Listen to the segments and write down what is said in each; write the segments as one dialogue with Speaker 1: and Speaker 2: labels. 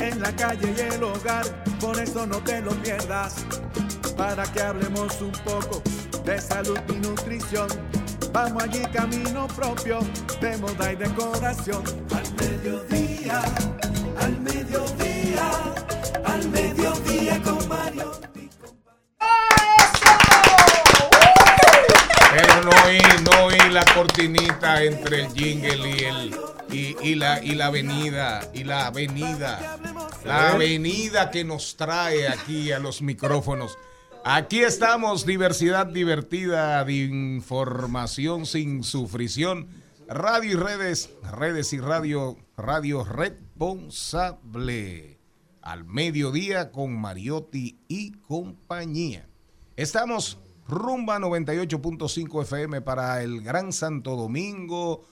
Speaker 1: en la calle y el hogar, por eso no te lo pierdas. Para que hablemos un poco de salud y nutrición. Vamos allí camino propio de moda y decoración. Al mediodía, al mediodía, al mediodía con Mario.
Speaker 2: Pero no oí, no oí la cortinita entre el jingle y el y, y la y la avenida y la avenida la avenida que nos trae aquí a los micrófonos. Aquí estamos, diversidad divertida de información sin sufrición. Radio y redes, redes y radio, radio responsable. Al mediodía con Mariotti y compañía. Estamos rumba 98.5 FM para el Gran Santo Domingo.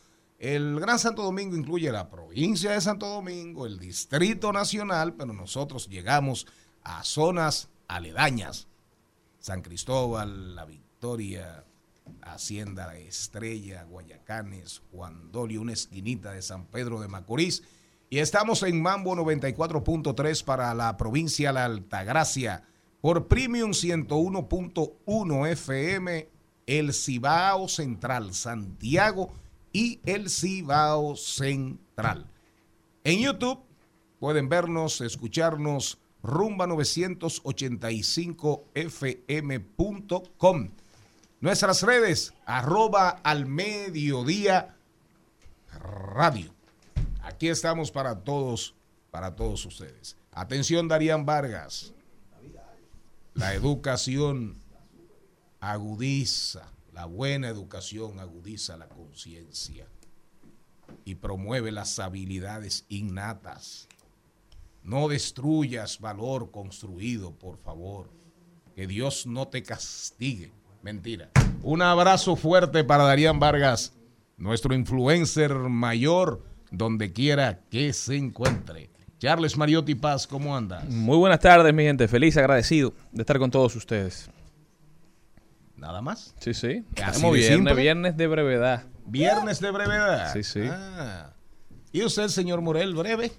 Speaker 2: El Gran Santo Domingo incluye la provincia de Santo Domingo, el Distrito Nacional, pero nosotros llegamos a zonas aledañas. San Cristóbal, La Victoria, Hacienda La Estrella, Guayacanes, Juan Dolio, una esquinita de San Pedro de Macorís. Y estamos en Mambo 94.3 para la provincia de La Altagracia por Premium 101.1 FM, el Cibao Central, Santiago y el Cibao Central. En YouTube pueden vernos, escucharnos rumba 985fm.com. Nuestras redes, arroba al mediodía radio. Aquí estamos para todos, para todos ustedes. Atención, Darían Vargas. La educación agudiza, la buena educación agudiza la conciencia y promueve las habilidades innatas. No destruyas valor construido, por favor. Que Dios no te castigue. Mentira. Un abrazo fuerte para Darían Vargas, nuestro influencer mayor, donde quiera que se encuentre. Charles Mariotti Paz, ¿cómo andas?
Speaker 3: Muy buenas tardes, mi gente. Feliz, agradecido de estar con todos ustedes.
Speaker 2: ¿Nada más?
Speaker 3: Sí, sí.
Speaker 2: De
Speaker 3: viernes, viernes de brevedad.
Speaker 2: Viernes de brevedad.
Speaker 3: Sí, sí.
Speaker 2: Ah. ¿Y usted, señor Morel, breve?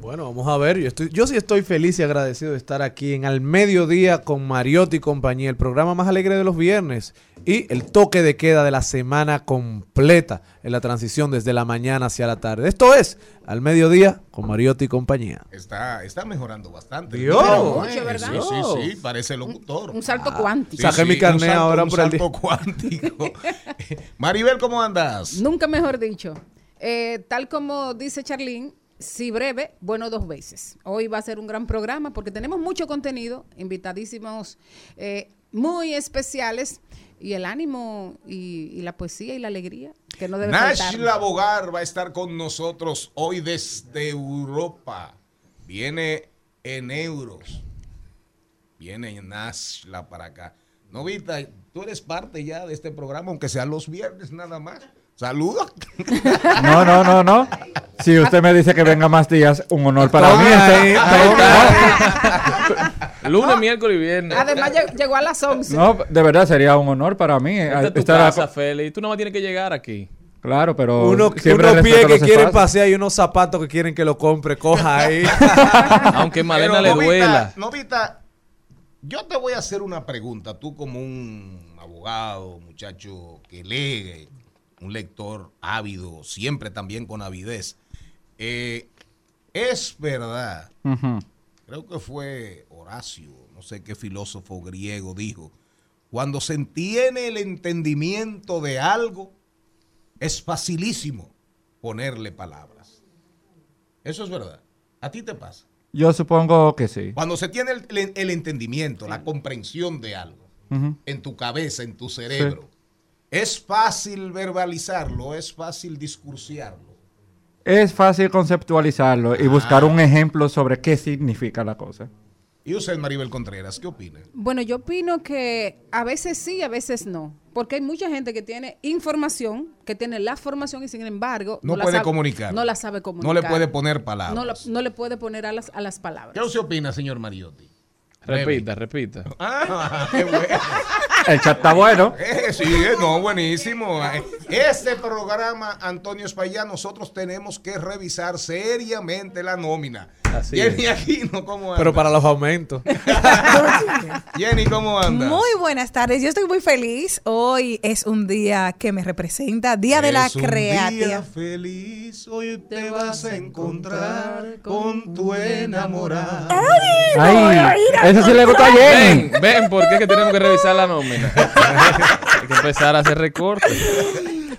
Speaker 4: Bueno, vamos a ver. Yo, estoy, yo sí estoy feliz y agradecido de estar aquí en Al Mediodía con Mariotti y compañía, el programa más alegre de los viernes y el toque de queda de la semana completa en la transición desde la mañana hacia la tarde. Esto es Al Mediodía con Mariotti y compañía.
Speaker 2: Está, está mejorando bastante.
Speaker 4: Dios.
Speaker 5: Mucho, ¿verdad?
Speaker 2: Sí, sí, sí, parece locutor.
Speaker 5: Un salto cuántico.
Speaker 4: Saqué mi
Speaker 2: un
Speaker 4: carnet
Speaker 2: salto-
Speaker 4: ahora
Speaker 2: un
Speaker 4: por el
Speaker 2: salto cuántico. Maribel, ¿cómo andas?
Speaker 5: Nunca mejor dicho. Eh, tal como dice Charlene, si breve, bueno dos veces. Hoy va a ser un gran programa porque tenemos mucho contenido, invitadísimos eh, muy especiales y el ánimo y, y la poesía y la alegría que no debe faltar.
Speaker 2: Nashla Bogar va a estar con nosotros hoy desde Europa. Viene en euros. Viene Nashla para acá. Novita, tú eres parte ya de este programa, aunque sea los viernes nada más. Saluda.
Speaker 6: No, no, no, no. Si usted me dice que venga más días, un honor para mí. Este- no,
Speaker 3: Lunes, miércoles y viernes.
Speaker 5: Además lleg- llegó a las 11.
Speaker 6: no, de verdad sería un honor para mí. eh,
Speaker 3: Esta es tu
Speaker 6: estar
Speaker 3: casa. Tú no más tienes que llegar aquí.
Speaker 6: Claro, pero
Speaker 4: Uno,
Speaker 6: siempre
Speaker 4: unos pies que
Speaker 6: los
Speaker 4: quieren
Speaker 6: espacios.
Speaker 4: pasear y unos zapatos que quieren que lo compre, coja ahí.
Speaker 3: Aunque Malena
Speaker 2: Pero,
Speaker 3: le
Speaker 2: Novita,
Speaker 3: duela.
Speaker 2: Novita, yo te voy a hacer una pregunta, tú como un abogado, muchacho que lee, un lector ávido, siempre también con avidez. Eh, es verdad, creo que fue Horacio, no sé qué filósofo griego dijo, cuando se entiende el entendimiento de algo, es facilísimo ponerle palabras. Eso es verdad. ¿A ti te pasa?
Speaker 6: Yo supongo que sí.
Speaker 2: Cuando se tiene el, el- el entendimiento, la comprensión de algo en tu cabeza, en tu cerebro, es fácil verbalizarlo, es fácil discursiarlo.
Speaker 6: Es fácil conceptualizarlo y buscar un ejemplo sobre qué significa la cosa.
Speaker 2: ¿Y usted, Maribel Contreras, qué opina?
Speaker 5: Bueno, yo opino que a veces sí, a veces no. Porque hay mucha gente que tiene información, que tiene la formación y sin embargo
Speaker 2: No
Speaker 5: la
Speaker 2: puede
Speaker 5: sabe-
Speaker 2: comunicar.
Speaker 5: No la sabe
Speaker 2: No
Speaker 5: comunicar.
Speaker 2: le puede poner palabras.
Speaker 5: No, la- no le puede poner a las, a las palabras.
Speaker 2: ¿Qué usted opina, señor Mariotti?
Speaker 3: Repita, repita.
Speaker 2: Ah, qué bueno.
Speaker 6: El chat está bueno.
Speaker 2: Eh, sí, eh, no, buenísimo. Este programa, Antonio Espaillá, nosotros tenemos que revisar seriamente la nómina.
Speaker 3: Así
Speaker 2: Jenny
Speaker 3: es.
Speaker 2: Aquino, ¿cómo anda?
Speaker 4: Pero para los aumentos.
Speaker 2: Jenny, ¿cómo anda?
Speaker 7: Muy buenas tardes, yo estoy muy feliz. Hoy es un día que me representa, Día de la
Speaker 2: un día
Speaker 7: Creatividad.
Speaker 2: feliz, hoy te vas a encontrar con tu enamorada.
Speaker 6: Ay, eso sí le gusta a Jenny.
Speaker 3: Ven, ven, porque es que tenemos que revisar la nómina. Hay que empezar a hacer recortes.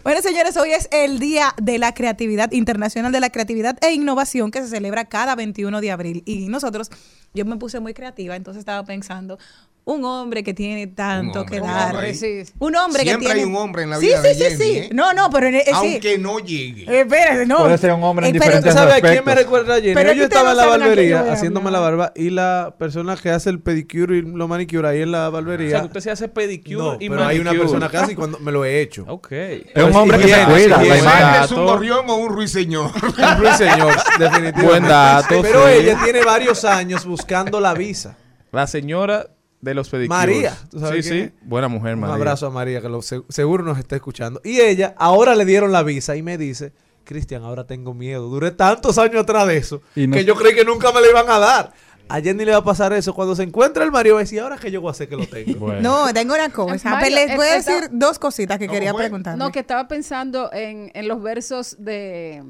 Speaker 7: Bueno, señores, hoy es el Día de la Creatividad, Internacional de la Creatividad e Innovación, que se celebra cada 21 de abril. Y nosotros, yo me puse muy creativa, entonces estaba pensando, un hombre que tiene tanto
Speaker 2: Un
Speaker 7: que
Speaker 2: un
Speaker 7: dar.
Speaker 2: hombre.
Speaker 5: Sí.
Speaker 7: Un hombre
Speaker 2: Siempre
Speaker 7: que tiene...
Speaker 2: hay un hombre en la vida
Speaker 7: sí,
Speaker 2: de
Speaker 7: sí,
Speaker 2: Jenny,
Speaker 7: sí.
Speaker 2: ¿eh?
Speaker 7: No, no, pero... eh, sí.
Speaker 2: Aunque no llegue.
Speaker 7: Eh, espérate, no.
Speaker 6: Puede ser un hombre en
Speaker 7: Eh, pero-
Speaker 6: diferentes
Speaker 4: ¿Sabe a quién me
Speaker 6: aspectos.
Speaker 4: recuerda Jenny?
Speaker 7: Pero
Speaker 4: yo estaba en la
Speaker 7: a
Speaker 4: barbería
Speaker 7: a
Speaker 4: haciéndome la barba y la persona que hace el pedicure y lo manicure ahí en la
Speaker 3: O
Speaker 4: barbería.
Speaker 3: sea, que usted se hace pedicure
Speaker 4: no,
Speaker 3: y
Speaker 4: pero hay una
Speaker 3: manicure.
Speaker 4: persona que hace y cuando me lo he hecho.
Speaker 3: Ok.
Speaker 6: Es un hombre que se cuida.
Speaker 4: higiene.
Speaker 6: la
Speaker 2: ¿Usted
Speaker 6: imagen.
Speaker 2: es un gorrión o un ruiseñor?
Speaker 4: Un ruiseñor, definitivamente.
Speaker 3: Buen dato,
Speaker 4: Pero ella tiene varios años buscando la visa.
Speaker 3: La señora de los pedicures.
Speaker 4: María, ¿tú sabes
Speaker 3: Sí,
Speaker 4: quién
Speaker 3: sí. Buena mujer,
Speaker 4: Un
Speaker 3: María.
Speaker 4: abrazo a María, que lo, se- seguro nos está escuchando. Y ella, ahora le dieron la visa y me dice, Cristian, ahora tengo miedo. Duré tantos años atrás de eso
Speaker 6: Y no-
Speaker 4: que yo creí que nunca me lo iban a dar. A Jenny le va a pasar eso. Cuando se encuentra el marido, va a decir, ¿ahora que yo voy a hacer que lo tengo?
Speaker 6: Bueno.
Speaker 7: No, tengo una cosa.
Speaker 5: Mario,
Speaker 7: Pero les voy a decir dos cositas que
Speaker 2: ¿Cómo
Speaker 7: quería preguntar.
Speaker 5: No, que estaba pensando en, en los versos de,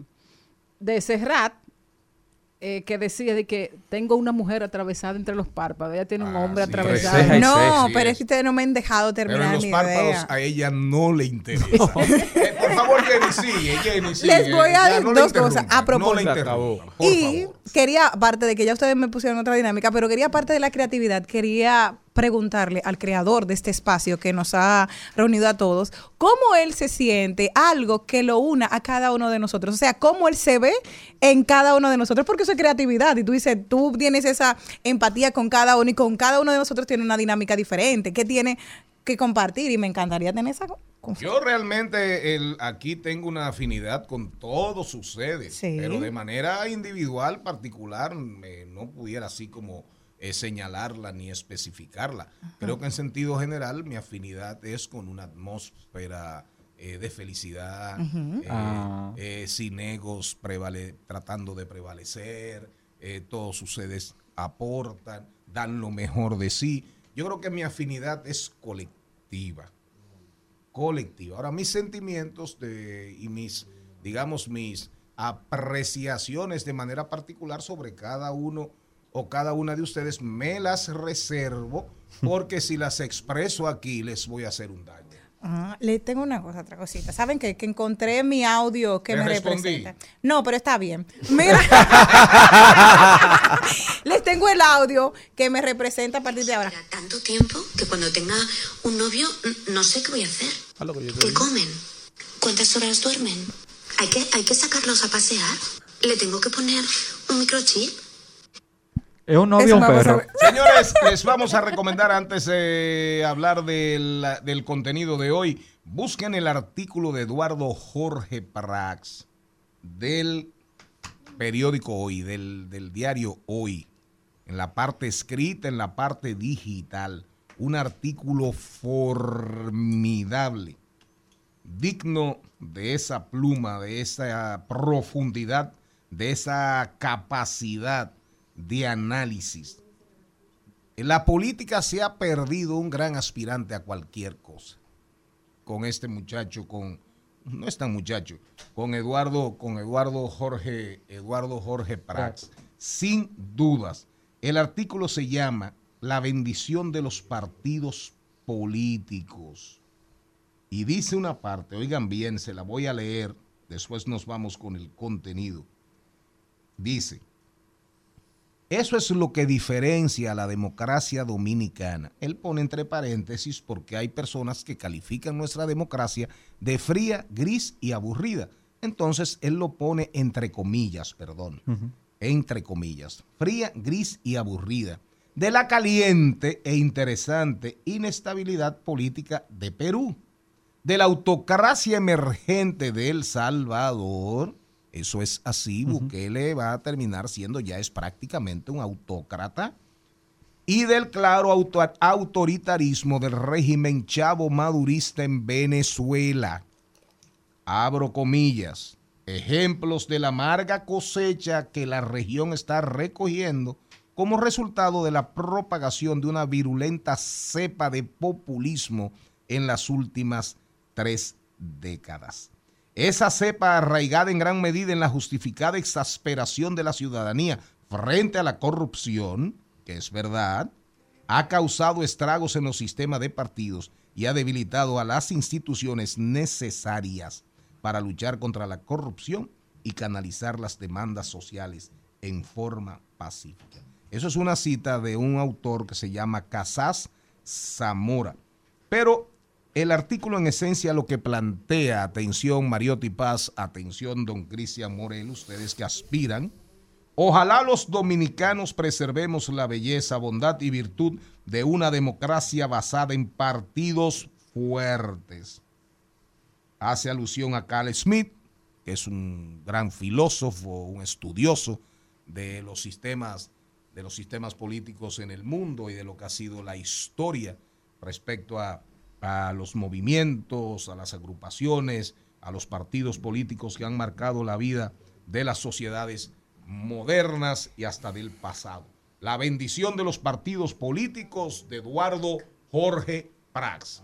Speaker 5: de Serrat, eh, que decía de que tengo una mujer atravesada entre los párpados. Ella tiene un
Speaker 2: Ah,
Speaker 5: hombre
Speaker 2: sí,
Speaker 5: atravesado.
Speaker 7: No,
Speaker 2: ceja, sí
Speaker 7: pero
Speaker 2: es.
Speaker 7: que ustedes no me han dejado
Speaker 2: Pero
Speaker 7: terminar
Speaker 2: en los
Speaker 7: mi
Speaker 2: párpados
Speaker 7: idea.
Speaker 2: a ella no le interesa. Eh, por favor, Jenny, sigue, Jenny, sigue.
Speaker 7: Les voy a
Speaker 2: Ya,
Speaker 7: decir
Speaker 2: no le
Speaker 7: dos cosas. A propósito.
Speaker 2: No
Speaker 7: y
Speaker 2: favor.
Speaker 7: quería, aparte de que ya ustedes me pusieron otra dinámica, pero quería, aparte de la creatividad, quería preguntarle al creador de este espacio que nos ha reunido a todos, cómo él se siente, algo que lo una a cada uno de nosotros. O sea, cómo él se ve en cada uno de nosotros, porque eso es creatividad. Y tú dices, tú tienes esa empatía con cada uno y con cada uno de nosotros tiene una dinámica diferente, que tiene que compartir y me encantaría tener esa...
Speaker 2: Yo realmente el, aquí tengo una afinidad con todos ustedes,
Speaker 7: Sí.
Speaker 2: pero de manera individual, particular, me- no pudiera así como eh, señalarla ni especificarla. Creo que en sentido general mi afinidad es con una atmósfera eh, de felicidad, eh,
Speaker 6: Ah.
Speaker 2: eh, sin egos prevale- tratando de prevalecer, eh, todos ustedes aportan, dan lo mejor de sí. Yo creo que mi afinidad es colectiva colectiva. Ahora, mis sentimientos de, y mis, digamos, mis apreciaciones de manera particular sobre cada uno o cada una de ustedes, me las reservo porque si las expreso aquí les voy a hacer un daño.
Speaker 7: Ah, le tengo una cosa, otra cosita. ¿Saben qué? Que encontré mi audio que me
Speaker 2: respondí.
Speaker 7: representa. No, pero está bien. Mira. Les tengo el audio que me representa a partir de ahora.
Speaker 8: Tanto tiempo que cuando tenga un novio no sé qué voy a hacer.
Speaker 4: A lo que
Speaker 8: ¿Qué
Speaker 4: digo.
Speaker 8: comen? ¿Cuántas horas duermen? ¿Hay que, ¿Hay que sacarlos a pasear? ¿Le tengo que poner un microchip?
Speaker 6: ¿Es un novio o un perro?
Speaker 2: Señores, les vamos a recomendar antes de hablar del, del contenido de hoy, busquen el artículo de Eduardo Jorge Prax del periódico Hoy, del, del diario Hoy, en la parte escrita, en la parte digital, un artículo formidable digno de esa pluma, de esa profundidad, de esa capacidad de análisis. En la política se ha perdido un gran aspirante a cualquier cosa. Con este muchacho, con no es tan muchacho, con Eduardo, con Eduardo Jorge, Eduardo Jorge Prats. Sin dudas, el artículo se llama La bendición de los partidos políticos. Y dice una parte, oigan bien, se la voy a leer, después nos vamos con el contenido. Dice, eso es lo que diferencia a la democracia dominicana. Él pone entre paréntesis porque hay personas que califican nuestra democracia de fría, gris y aburrida. Entonces él lo pone entre comillas, perdón, entre comillas, fría, gris y aburrida. De la caliente e interesante inestabilidad política de Perú, de la autocracia emergente de El Salvador, eso es así, Bukele va a terminar siendo ya es prácticamente un autócrata. Y del claro autoritarismo del régimen chavo madurista en Venezuela. Abro comillas. Ejemplos de la amarga cosecha que la región está recogiendo como resultado de la propagación de una virulenta cepa de populismo en las últimas tres décadas. Esa cepa arraigada en gran medida en la justificada exasperación de la ciudadanía frente a la corrupción, que es verdad, ha causado estragos en los sistemas de partidos y ha debilitado a las instituciones necesarias para luchar contra la corrupción y canalizar las demandas sociales en forma pacífica. Eso es una cita de un autor que se llama Casas Zamora. Pero el artículo en esencia lo que plantea, atención Mariotti Paz, atención don Cristian Morel, ustedes que aspiran, ojalá los dominicanos preservemos la belleza, bondad y virtud de una democracia basada en partidos fuertes. Hace alusión a Carl Smith, que es un gran filósofo, un estudioso de los sistemas de los sistemas políticos en el mundo y de lo que ha sido la historia respecto a a los movimientos, a las agrupaciones, a los partidos políticos que han marcado la vida de las sociedades modernas y hasta del pasado. La bendición de los partidos políticos de Eduardo Jorge Prax.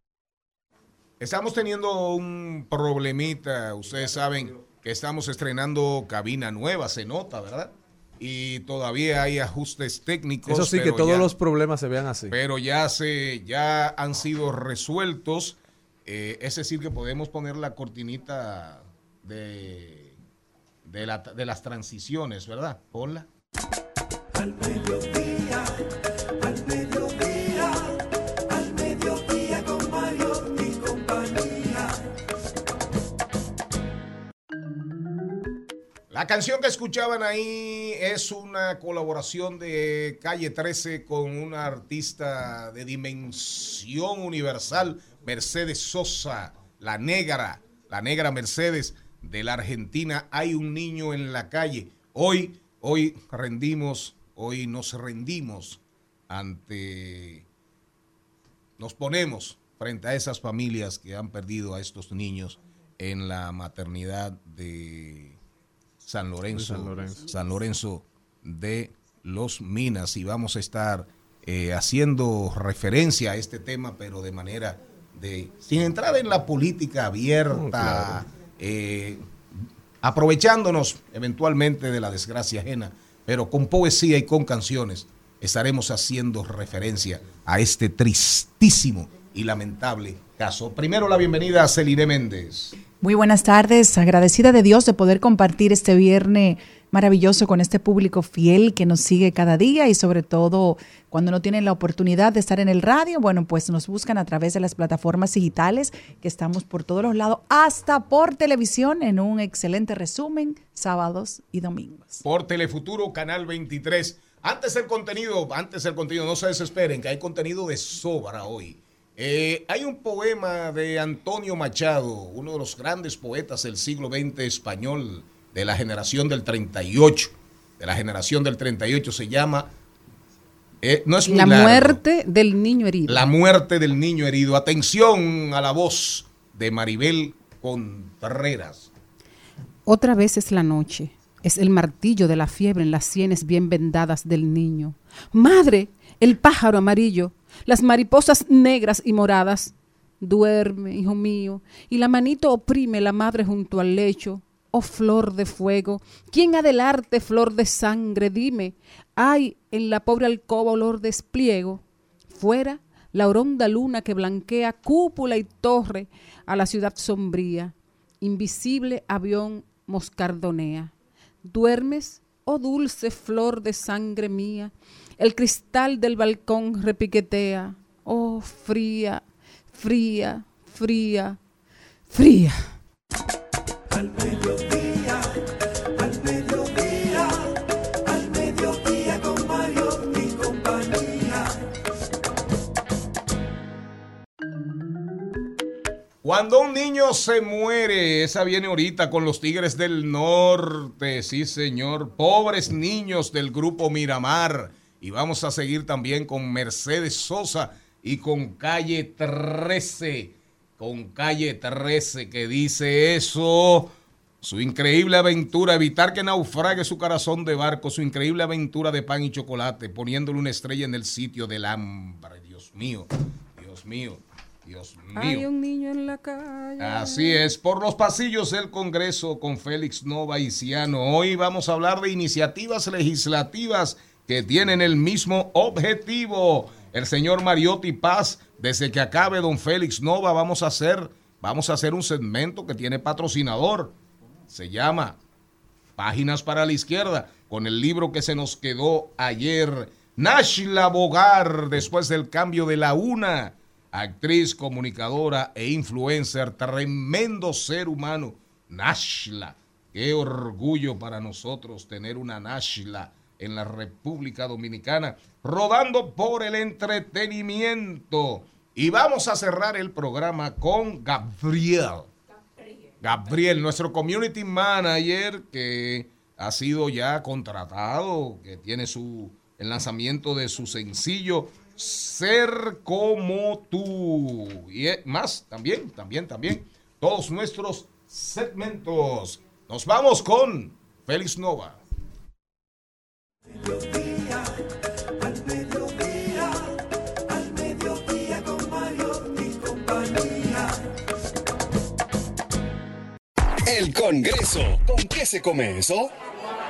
Speaker 2: Estamos teniendo un problemita, ustedes saben que estamos estrenando cabina nueva, se nota, ¿verdad? Y todavía hay ajustes técnicos.
Speaker 4: Eso sí, que todos
Speaker 2: ya-
Speaker 4: los problemas se vean así.
Speaker 2: Pero ya se, ya han sido resueltos. Eh, es decir, que podemos poner la cortinita de, de, la- de las transiciones, ¿verdad?
Speaker 1: Al mediodía,
Speaker 2: La canción que escuchaban ahí es una colaboración de Calle 13 con una artista de dimensión universal, Mercedes Sosa, la negra, la negra Mercedes de la Argentina. Hay un niño en la calle. Hoy, hoy rendimos, hoy nos rendimos ante, nos ponemos frente a esas familias que han perdido a estos niños en la maternidad de San Lorenzo,
Speaker 4: De San Lorenzo.
Speaker 2: San Lorenzo de los Minas y vamos a estar eh, haciendo referencia a este tema, pero de manera de sin entrar en la política abierta, eh, aprovechándonos eventualmente de la desgracia ajena, pero con poesía y con canciones estaremos haciendo referencia a este tristísimo y lamentable caso. Primero la bienvenida a Celine Méndez.
Speaker 9: Muy buenas tardes, agradecida de Dios de poder compartir este viernes maravilloso con este público fiel que nos sigue cada día y sobre todo cuando no tienen la oportunidad de estar en el radio, bueno, pues nos buscan a través de las plataformas digitales que estamos por todos los lados, hasta por televisión en un excelente resumen, sábados y domingos.
Speaker 2: Por Telefuturo, Canal 23. Antes el contenido, antes el contenido, no se desesperen, que hay contenido de sobra hoy. Eh, hay un poema de Antonio Machado, uno de los grandes poetas del siglo XX español, de la generación del 38. De la generación del 38 se llama. eh, no es muy
Speaker 5: La
Speaker 2: largo.
Speaker 5: muerte del niño herido.
Speaker 2: La muerte del niño herido. Atención a la voz de Maribel Contreras.
Speaker 5: Otra vez es la noche. Es el martillo de la fiebre en las sienes bien vendadas del niño. Madre, el pájaro amarillo, las mariposas negras y moradas. Duerme, hijo mío, y la manito oprime la madre junto al lecho. Oh flor de fuego, ¿quién ha flor de sangre? Dime, ¿hay en la pobre alcoba olor de espliego? Fuera, la oronda luna que blanquea cúpula y torre a la ciudad sombría. Invisible avión moscardonea. ¿Duermes, oh dulce flor de sangre mía? El cristal del balcón repiquetea. Oh, fría, fría, fría, fría.
Speaker 1: Al mediodía, al mediodía, al mediodía con Mario y compañía.
Speaker 2: Cuando un niño se muere, esa viene ahorita con los Tigres del Norte, sí señor, pobres niños del grupo Miramar. Y vamos a seguir también con Mercedes Sosa y con Calle 13, con Calle 13 que dice eso. Su increíble aventura, evitar que naufrague su corazón de barco, su increíble aventura de pan y chocolate, poniéndole una estrella en el sitio del hambre. Dios mío, Dios mío, Dios mío.
Speaker 5: Hay un niño en la calle.
Speaker 2: Así es, por los pasillos del Congreso con Félix Nova y Ciano. Hoy vamos a hablar de iniciativas legislativas que tienen el mismo objetivo. El señor Mariotti Paz, desde que acabe don Félix Nova, vamos a hacer, vamos a hacer un segmento que tiene patrocinador. Se llama Páginas para la Izquierda, con el libro que se nos quedó ayer. Nashla Bogar, después del cambio de la una actriz, comunicadora e influencer, tremendo ser humano. Nashla, qué orgullo para nosotros tener una Nashla en la República Dominicana, rodando por el entretenimiento. Y vamos a cerrar el programa con Gabriel. Gabriel, nuestro community manager que ha sido ya contratado, que tiene su el lanzamiento de su sencillo Ser como tú. Y eh, más, también, también, también. Todos nuestros segmentos. Nos vamos con Félix Nova.
Speaker 10: El Congreso. ¿Con qué se come eso?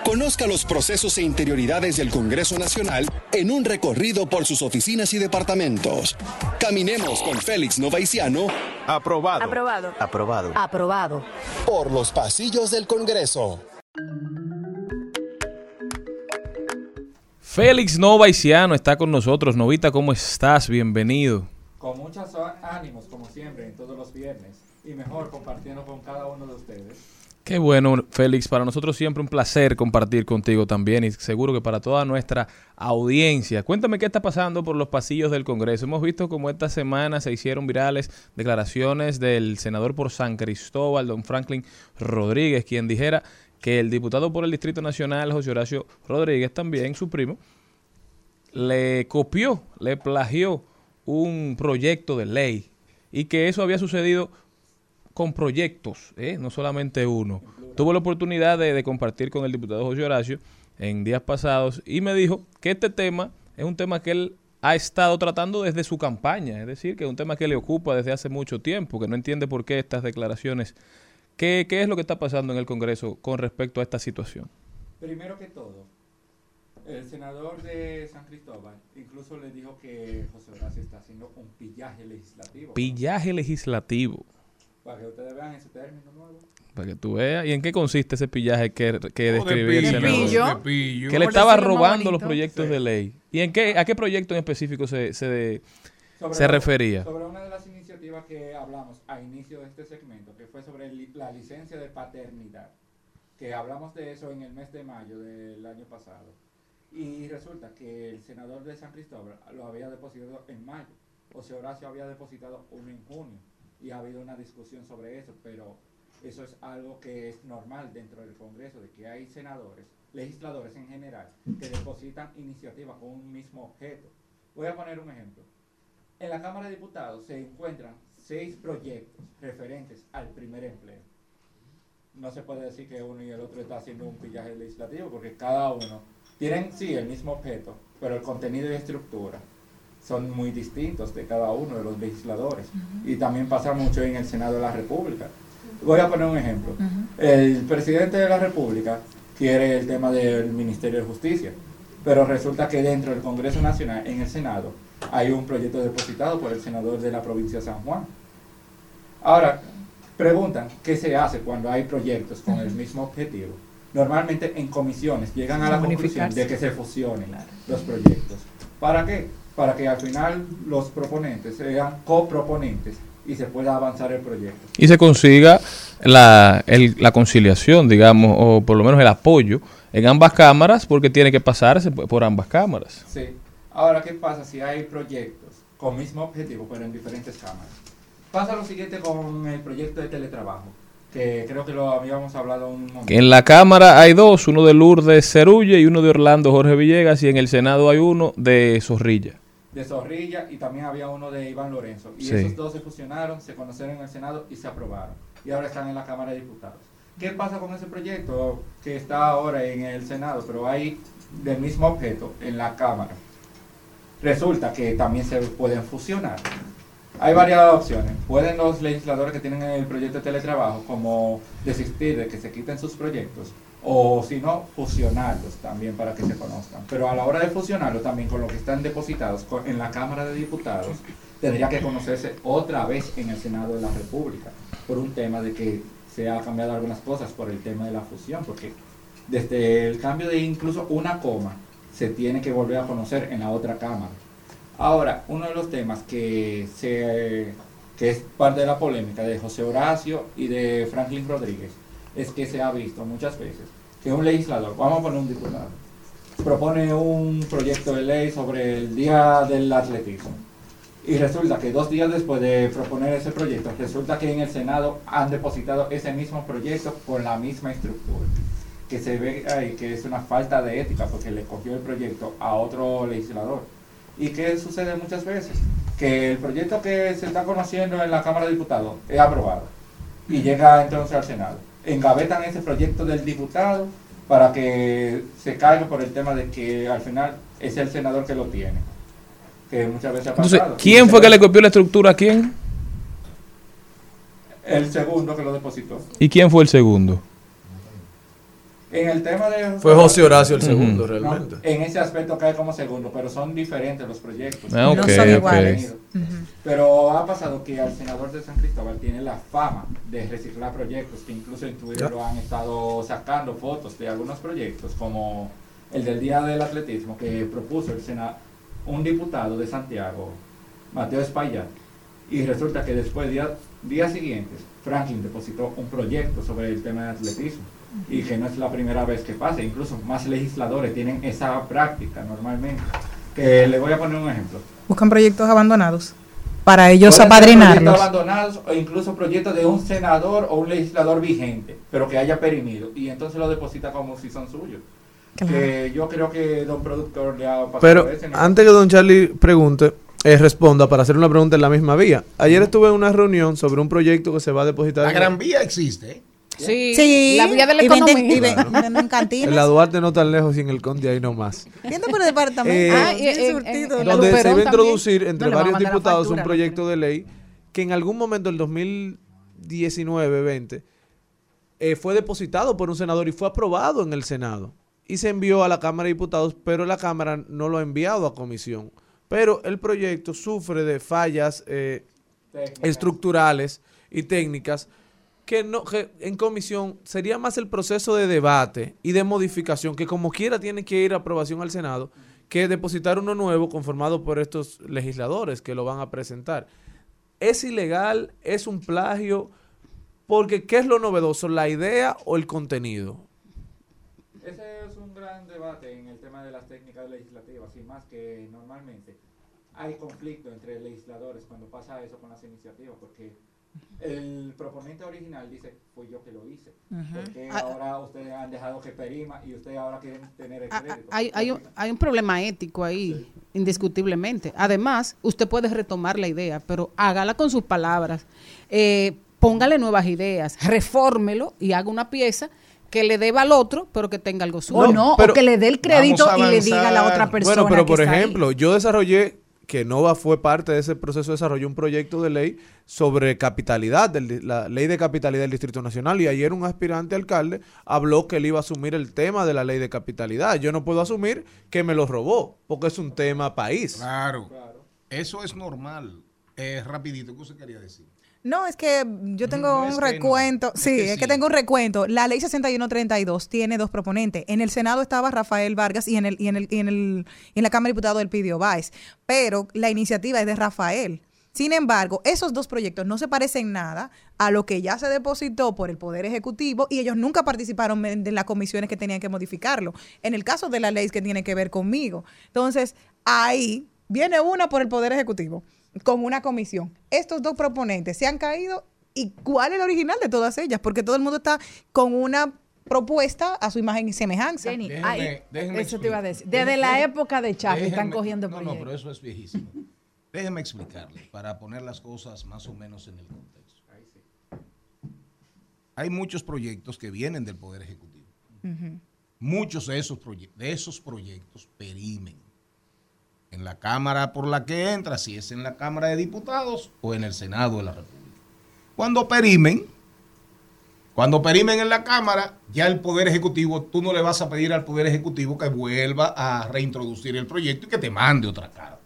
Speaker 10: Conozca los procesos e interioridades del Congreso Nacional en un recorrido por sus oficinas y departamentos. Caminemos con Félix Novaiciano. Aprobado.
Speaker 11: Aprobado.
Speaker 10: Aprobado.
Speaker 11: Aprobado.
Speaker 10: Por los pasillos del Congreso.
Speaker 3: Félix Novaiciano está con nosotros. Novita, ¿cómo estás? Bienvenido.
Speaker 6: Con muchos ánimos, como siempre, en todos los viernes. Y mejor compartiendo con cada uno de ustedes.
Speaker 3: Qué bueno, Félix. Para nosotros siempre un placer compartir contigo también y seguro que para toda nuestra audiencia. Cuéntame qué está pasando por los pasillos del Congreso. Hemos visto cómo esta semana se hicieron virales declaraciones del senador por San Cristóbal, don Franklin Rodríguez, quien dijera que el diputado por el Distrito Nacional, José Horacio Rodríguez, también su primo, le copió, le plagió un proyecto de ley y que eso había sucedido con proyectos, ¿eh? no solamente uno. Tuve la oportunidad de, de compartir con el diputado José Horacio en días pasados y me dijo que este tema es un tema que él ha estado tratando desde su campaña, es decir, que es un tema que le ocupa desde hace mucho tiempo, que no entiende por qué estas declaraciones. ¿Qué, qué es lo que está pasando en el Congreso con respecto a esta situación?
Speaker 6: Primero que todo, el senador de San Cristóbal incluso le dijo que José Horacio está haciendo un pillaje legislativo.
Speaker 3: Pillaje legislativo.
Speaker 6: Para que ustedes vean ese término nuevo.
Speaker 3: Para que tú veas. ¿Y en qué consiste ese pillaje que, que
Speaker 2: de
Speaker 3: describía el
Speaker 2: pillo,
Speaker 3: senador?
Speaker 2: de pillo.
Speaker 3: Que le estaba robando los proyectos de ley. ¿Y en qué, a qué proyecto en específico se, se, de-
Speaker 6: Sobre
Speaker 3: se refería?
Speaker 6: Sobre una de las iniciativas que hablamos a inicio de este segmento, que fue sobre li- la licencia de paternidad, que hablamos de eso en el mes de mayo del año pasado. Y resulta que el senador de San Cristóbal lo había depositado en mayo. José Horacio había depositado uno en junio. Y ha habido una discusión sobre eso, pero eso es algo que es normal dentro del Congreso, de que hay senadores, legisladores en general, que depositan iniciativas con un mismo objeto. Voy a poner un ejemplo. En la Cámara de Diputados se encuentran seis proyectos referentes al primer empleo. No se puede decir que uno y el otro está haciendo un pillaje legislativo porque cada uno tienen, sí, el mismo objeto, pero el contenido y estructura son muy distintos de cada uno de los legisladores. Y también pasa mucho en el Senado de la República. Voy a poner un ejemplo. El presidente de la República quiere el tema del Ministerio de Justicia, pero resulta que dentro del Congreso Nacional, en el Senado, hay un proyecto depositado por el senador de la provincia de San Juan. Ahora, preguntan qué se hace cuando hay proyectos con el mismo objetivo. Normalmente en comisiones llegan a la conclusión de que se fusionen los proyectos. ¿Para qué? Para que al final los proponentes sean coproponentes y se pueda avanzar el proyecto.
Speaker 3: Y se consiga la, el- la conciliación, digamos, o por lo menos el apoyo en ambas cámaras, porque tiene que pasarse por por ambas cámaras.
Speaker 6: Sí. Ahora, ¿qué pasa si hay proyectos con mismo objetivo, pero en diferentes cámaras? Pasa lo siguiente con el proyecto de teletrabajo, que creo que lo habíamos hablado un momento.
Speaker 3: En la Cámara hay dos, uno de Lourdes Cerulle y uno de Orlando Jorge Villegas, y en el Senado hay uno de Zorrilla.
Speaker 6: de Zorrilla y también había uno de Iván Lorenzo. Y
Speaker 3: Sí.
Speaker 6: esos dos se fusionaron, se conocieron en el Senado y se aprobaron. Y ahora están en la Cámara de Diputados. ¿Qué pasa con ese proyecto que está ahora en el Senado, pero hay del mismo objeto en la Cámara? Resulta que también se pueden fusionar. Hay varias opciones. Pueden los legisladores que tienen el proyecto de teletrabajo como desistir de que se quiten sus proyectos o si no, fusionarlos también para que se conozcan. Pero a la hora de fusionarlos también con lo que están depositados en la Cámara de Diputados, tendría que conocerse otra vez en el Senado de la República por un tema de que se ha cambiado algunas cosas por el tema de la fusión, porque desde el cambio de incluso una coma se tiene que volver a conocer en la otra Cámara. Ahora, uno de los temas que, es parte de la polémica de José Horacio y de Franklin Rodríguez es que se ha visto muchas veces que un legislador, vamos a poner un diputado, propone un proyecto de ley sobre el Día del Atletismo. Y resulta que dos días después de proponer ese proyecto, resulta que en el Senado han depositado ese mismo proyecto con la misma estructura. Que se ve ahí que es una falta de ética porque le cogió el proyecto a otro legislador. ¿Y qué sucede muchas veces? Que el proyecto que se está conociendo en la Cámara de Diputados es aprobado y llega entonces al Senado. Engavetan ese proyecto del diputado para que se caiga por el tema de que al final es el senador que lo tiene. Que muchas veces ha
Speaker 3: Entonces,
Speaker 6: pasado.
Speaker 3: ¿quién fue que le copió la estructura a quién?
Speaker 6: El segundo que lo depositó.
Speaker 3: ¿Y quién fue el segundo?
Speaker 6: En el tema de...
Speaker 4: Fue José Horacio el segundo, realmente.
Speaker 6: en ese aspecto cae como segundo, pero son diferentes los proyectos.
Speaker 3: Ah, ok,
Speaker 7: No son iguales.
Speaker 6: Pero ha pasado que al senador de San Cristóbal tiene la fama de reciclar proyectos, que incluso en Twitter lo han estado sacando fotos de algunos proyectos, como el del Día del Atletismo, que propuso el Sena- un diputado de Santiago, Mateo Espaillat, y resulta que después, día- días siguientes, Franklin depositó un proyecto sobre el tema de atletismo, y que no es la primera vez que pasa, incluso más legisladores tienen esa práctica normalmente. Que le voy a poner un ejemplo.
Speaker 7: Buscan proyectos abandonados para ellos
Speaker 6: Pueden ser proyectos
Speaker 7: apadrinarlos.
Speaker 6: abandonados o incluso proyectos de un senador o un legislador vigente, pero que haya perimido y entonces lo deposita como si son suyos.
Speaker 7: Claro.
Speaker 6: Que yo creo que don productor le ha pasado
Speaker 4: Pero
Speaker 6: ese
Speaker 4: antes que don Charlie pregunte, eh, responda para hacer una pregunta en la misma vía. Ayer estuve en una reunión sobre un proyecto que se va a depositar
Speaker 2: La
Speaker 4: en,
Speaker 2: Gran Vía existe.
Speaker 5: Sí,
Speaker 7: Sí,
Speaker 5: la vía de la
Speaker 7: y venden- y ven-
Speaker 4: Claro.
Speaker 7: venden
Speaker 4: en
Speaker 7: cantinas.
Speaker 4: la Duarte no tan lejos y en el Conde ahí nomás.
Speaker 7: Viendo por el departamento.
Speaker 4: Eh,
Speaker 5: Ah, y en- en-
Speaker 7: surtido.
Speaker 5: en la
Speaker 4: donde se va a
Speaker 5: también.
Speaker 4: introducir entre
Speaker 7: No,
Speaker 4: varios diputados
Speaker 7: factura,
Speaker 4: un proyecto de ley que en algún momento, el 2019-20, eh, fue depositado por un senador y fue aprobado en el Senado. Y se envió a la Cámara de Diputados, pero la Cámara no lo ha enviado a comisión. Pero el proyecto sufre de fallas eh, estructurales y técnicas que no en comisión sería más el proceso de debate y de modificación que como quiera tiene que ir a aprobación al Senado que depositar uno nuevo conformado por estos legisladores que lo van a presentar. ¿Es ilegal? ¿Es un plagio? Porque ¿qué es lo novedoso? ¿La idea o el contenido?
Speaker 6: Ese es un gran debate en el tema de las técnicas legislativas y más que normalmente hay conflicto entre legisladores cuando pasa eso con las iniciativas porque el proponente original dice fui yo que lo hice porque
Speaker 5: Ah,
Speaker 6: ahora ustedes han dejado que perima y ustedes ahora quieren tener el
Speaker 5: Ah,
Speaker 6: crédito
Speaker 5: Hay, hay, un, hay un problema ético ahí, indiscutiblemente. Además, usted puede retomar la idea, pero hágala con sus palabras. Eh, póngale nuevas ideas, refórmelo y haga una pieza que le deba al otro, pero que tenga algo suyo.
Speaker 9: O no,
Speaker 4: pero-
Speaker 9: o que le dé el crédito y le diga a la otra persona.
Speaker 4: Bueno, pero
Speaker 9: que
Speaker 4: por
Speaker 9: está ahí.
Speaker 4: ejemplo, yo desarrollé, que Nova fue parte de ese proceso, desarrolló un proyecto de ley sobre capitalidad, la ley de capitalidad del Distrito Nacional, y ayer un aspirante alcalde habló que él iba a asumir el tema de la ley de capitalidad. Yo no puedo asumir que me lo robó, porque es un tema país.
Speaker 2: Claro. Eso es normal. Eh, rapidito, ¿qué usted quería decir?
Speaker 7: No, es que yo tengo
Speaker 2: No,
Speaker 7: un
Speaker 2: no.
Speaker 7: recuento.
Speaker 2: Es
Speaker 7: sí,
Speaker 2: que
Speaker 7: es que tengo un recuento. La ley 6132 tiene dos proponentes. En el Senado estaba Rafael Vargas y en el y en el y en el y en la Cámara de Diputados el Pidio Báez, pero la iniciativa es de Rafael. Sin embargo, esos dos proyectos no se parecen nada a lo que ya se depositó por el Poder Ejecutivo y ellos nunca participaron en las comisiones que tenían que modificarlo. En el caso de la ley que tiene que ver conmigo. Entonces, ahí viene una por el Poder Ejecutivo con una comisión. Estos dos proponentes se han caído y cuál es el original de todas ellas, porque todo el mundo está con una propuesta a su imagen y semejanza.
Speaker 9: Jenny,
Speaker 2: Déjenme-
Speaker 9: ay,
Speaker 2: déjenme
Speaker 9: eso te iba a decir. Desde la época de Chávez están cogiendo
Speaker 2: No, no,
Speaker 9: proyectos.
Speaker 2: pero eso es viejísimo. Déjeme explicarle para poner las cosas más o menos en el contexto. Hay muchos proyectos que vienen del Poder Ejecutivo. Muchos de esos, proye- de esos proyectos perimen en la Cámara por la que entra, si es en la Cámara de Diputados o en el Senado de la República. Cuando perimen, cuando perimen en la Cámara, ya el Poder Ejecutivo, tú no le vas a pedir al Poder Ejecutivo que vuelva a reintroducir el proyecto y que te mande otra carta.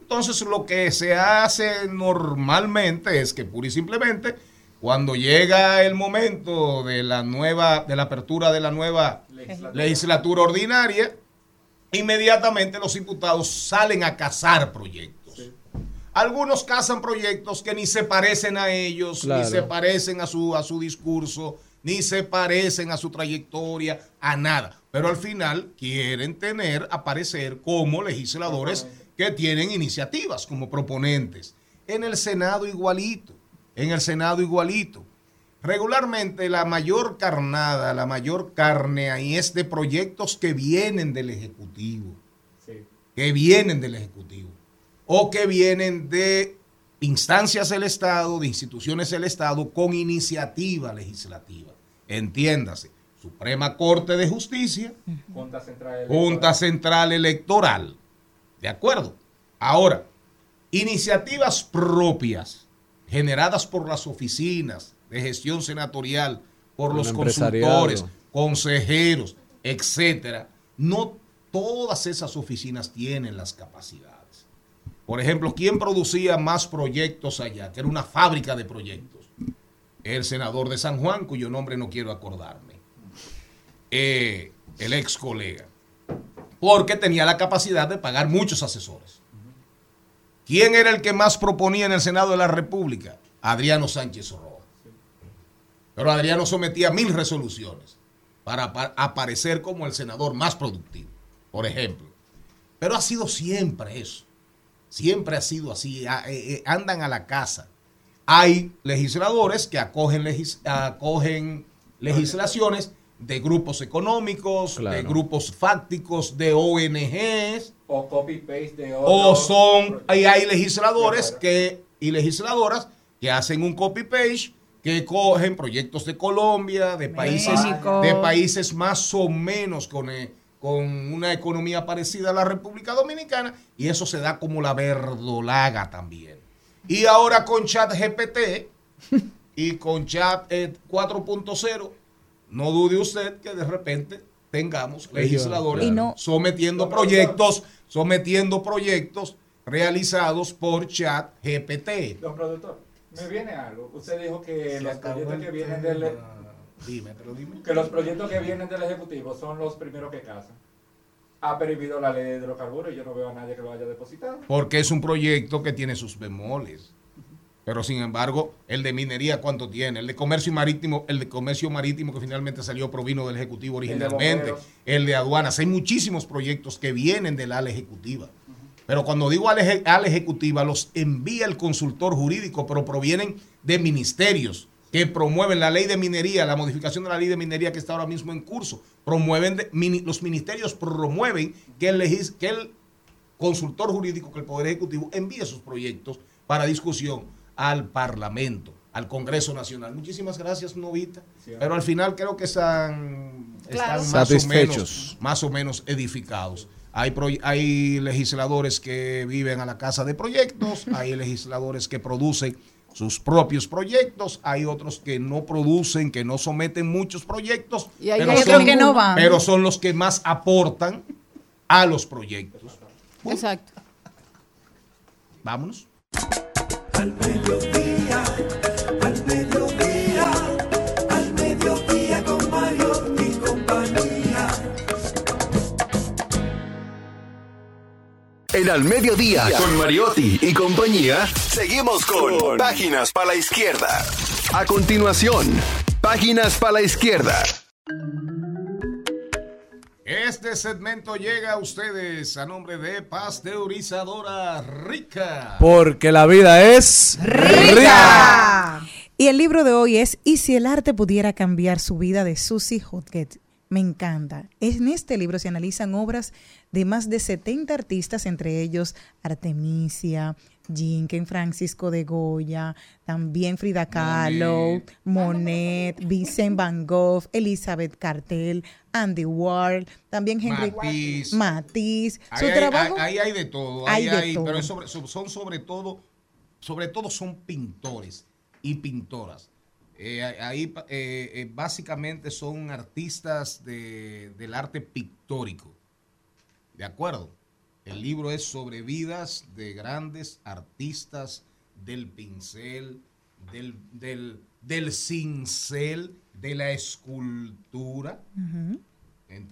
Speaker 2: Entonces lo que se hace normalmente es que pura y simplemente cuando llega el momento de la nueva, de la apertura de la nueva legislatura ordinaria, inmediatamente los diputados salen a cazar proyectos. Algunos cazan proyectos que ni se parecen a ellos,
Speaker 4: Claro.
Speaker 2: ni se parecen a su, a su discurso, ni se parecen a su trayectoria, a nada. Pero al final quieren tener, aparecer como legisladores que tienen iniciativas, como proponentes. En el Senado igualito, en el Senado igualito. Regularmente la mayor carnada, la mayor carne ahí es de proyectos que vienen del Ejecutivo que vienen del Ejecutivo o que vienen de instancias del Estado, de instituciones del Estado con iniciativa legislativa. Entiéndase, Suprema Corte de Justicia,
Speaker 6: Junta Central
Speaker 2: Junta Central Electoral. ¿De acuerdo? Ahora, iniciativas propias generadas por las oficinas de gestión senatorial, por los consultores, consejeros, etcétera, no todas esas oficinas tienen las capacidades. Por ejemplo, ¿quién producía más proyectos allá? Que era una fábrica de proyectos. El senador de San Juan, cuyo nombre no quiero acordarme. Eh, el ex colega. Porque tenía la capacidad de pagar muchos asesores. ¿Quién era el que más proponía en el Senado de la República? Adriano Sánchez Roa. Pero Adriano sometía mil resoluciones para apa- aparecer como el senador más productivo, por ejemplo. Pero ha sido siempre eso. Siempre ha sido así. a- eh, eh, andan a la casa. Hay legisladores que acogen, legis- acogen legislaciones de grupos económicos, de grupos fácticos, de ONGs,
Speaker 6: o copy paste de
Speaker 2: o
Speaker 6: otro
Speaker 2: son, ahí hay
Speaker 6: proyecto.
Speaker 2: legisladores que, y legisladoras que hacen un copy page, que cogen proyectos de Colombia, de países,
Speaker 9: México.
Speaker 2: de países más o menos con, eh, con una economía parecida a la República Dominicana, y eso se da como la verdolaga también. Y ahora con chat GPT y con chat eh, 4.0, no dude usted que de repente tengamos legisladores
Speaker 7: Y no-
Speaker 2: sometiendo proyectos, sometiendo proyectos realizados por chat GPT.
Speaker 6: Don productor, me viene algo. Usted dijo que
Speaker 2: Se
Speaker 6: los proyectos que vienen del
Speaker 2: Dime, pero dime.
Speaker 6: que los proyectos que vienen del ejecutivo son los primeros que casan. Ha prohibido la ley de hidrocarburos y yo no veo a nadie que lo haya depositado.
Speaker 2: Porque es un proyecto que tiene sus bemoles. Pero sin embargo, el de minería, ¿cuánto tiene? El de comercio marítimo, el de comercio marítimo que finalmente salió provino del Ejecutivo
Speaker 6: El de
Speaker 2: originalmente. El de aduanas. Hay muchísimos proyectos que vienen del ala ejecutiva. Pero cuando digo ala, eje- ala ejecutiva, los envía el consultor jurídico, pero provienen de ministerios que promueven la ley de minería, la modificación de la ley de minería que está ahora mismo en curso. Promueven, de- mini- los ministerios promueven que el, legis- que el consultor jurídico, que el Poder Ejecutivo envíe sus proyectos para discusión al Parlamento, al Congreso Nacional. Muchísimas gracias, Novita. Pero al final creo que están,
Speaker 4: Claro.
Speaker 2: están más, o
Speaker 4: Satisfechos.
Speaker 2: menos, más o menos edificados. Hay, hay legisladores que viven a la casa de proyectos, hay legisladores que producen sus propios proyectos, hay otros que no producen, que no someten muchos proyectos,
Speaker 9: Y hay
Speaker 2: pero,
Speaker 9: otros
Speaker 2: son,
Speaker 9: que no van.
Speaker 2: pero son los que más aportan a los proyectos.
Speaker 5: Exacto.
Speaker 2: Vámonos.
Speaker 12: Al mediodía,
Speaker 10: En Al Mediodía, con Mariotti y compañía, seguimos con Páginas para la Izquierda. A continuación, Páginas para la Izquierda.
Speaker 2: Este segmento llega a ustedes a nombre de Pasteurizadora Rica.
Speaker 4: Porque la vida es rica.
Speaker 7: Y el libro de hoy es ¿Y si el arte pudiera cambiar su vida? de Susie Hodgett. Me encanta. En este libro se analizan obras de más de 70 artistas, entre ellos Artemisia, Jinken, Francisco de Goya, también Frida Kahlo, Monet, Vincent Van Gogh, Elizabeth Cartel, Andy Warhol, también Henry
Speaker 2: Matisse.
Speaker 7: Matisse. Su
Speaker 2: Ahí hay,
Speaker 7: trabajo
Speaker 2: ahí hay de todo.
Speaker 7: Hay
Speaker 2: ahí
Speaker 7: de
Speaker 2: hay-
Speaker 7: todo.
Speaker 2: Pero sobre- son sobre todo, sobre todo son pintores y pintoras. Eh, ahí eh, eh, básicamente son artistas de- del arte pictórico. ¿De acuerdo? El libro es sobre vidas de grandes artistas del pincel, del, del, del cincel, de la escultura.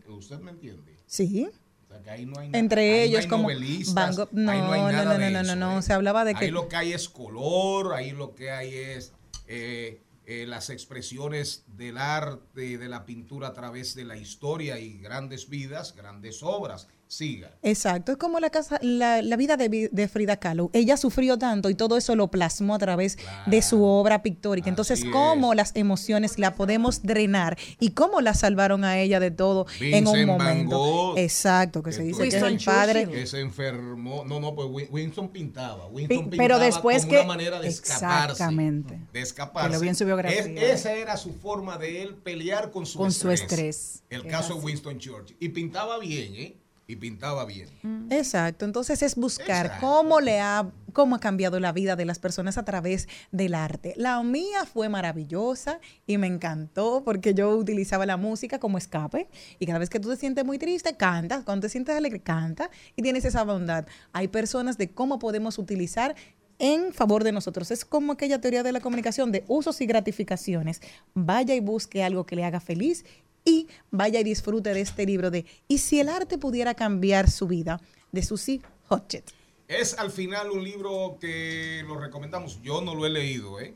Speaker 2: ¿Usted me entiende?
Speaker 7: Sí.
Speaker 2: O sea, que ahí no hay
Speaker 7: Entre
Speaker 2: ahí no
Speaker 7: ellos
Speaker 2: hay
Speaker 7: como Van Gogh- no,
Speaker 2: ahí no
Speaker 7: no, no, no, no, no, se hablaba de que
Speaker 2: Ahí lo que hay es color, ahí lo que hay es eh, eh, las expresiones del arte, de la pintura a través de la historia y grandes vidas, grandes obras. Siga.
Speaker 7: Exacto, es como la casa, la, la vida de, Frida Kahlo. Ella sufrió tanto y todo eso lo plasmó a través de su obra pictórica. Entonces,
Speaker 2: Así
Speaker 7: cómo las emociones la podemos drenar y cómo la salvaron a ella de todo en un momento.
Speaker 2: Gogh,
Speaker 7: Exacto, que se dice que es el
Speaker 9: Winston
Speaker 7: padre.
Speaker 2: Que se enfermó. No, no, pues Win- Winston pintaba.
Speaker 7: Pi-
Speaker 2: Winston
Speaker 7: pero
Speaker 2: pintaba
Speaker 7: después
Speaker 2: como
Speaker 7: que-
Speaker 2: una manera de escaparse.
Speaker 7: Exactamente.
Speaker 2: De escaparse.
Speaker 7: Que lo vi en su biografía.
Speaker 2: Es- esa era su forma de él pelear con su
Speaker 7: Con su
Speaker 2: estrés.
Speaker 7: estrés.
Speaker 2: El
Speaker 7: Es
Speaker 2: caso de. Winston Churchill. Y pintaba bien, ¿eh? Y pintaba bien.
Speaker 7: Exacto, entonces es buscar
Speaker 2: Exacto.
Speaker 7: cómo le ha cómo ha cambiado la vida de las personas a través del arte. La mía fue maravillosa y me encantó porque yo utilizaba la música como escape y cada vez que tú te sientes muy triste, canta, cuando te sientes alegre, canta y tienes esa bondad. Hay personas de cómo podemos utilizar en favor de nosotros. Es como aquella teoría de la comunicación de usos y gratificaciones. Vaya y busque algo que le haga feliz y vaya y disfrute de este libro de ¿Y si el arte pudiera cambiar su vida? de Susie Hodgett.
Speaker 2: Es al final un libro que lo recomendamos. Yo no lo he leído, ¿eh?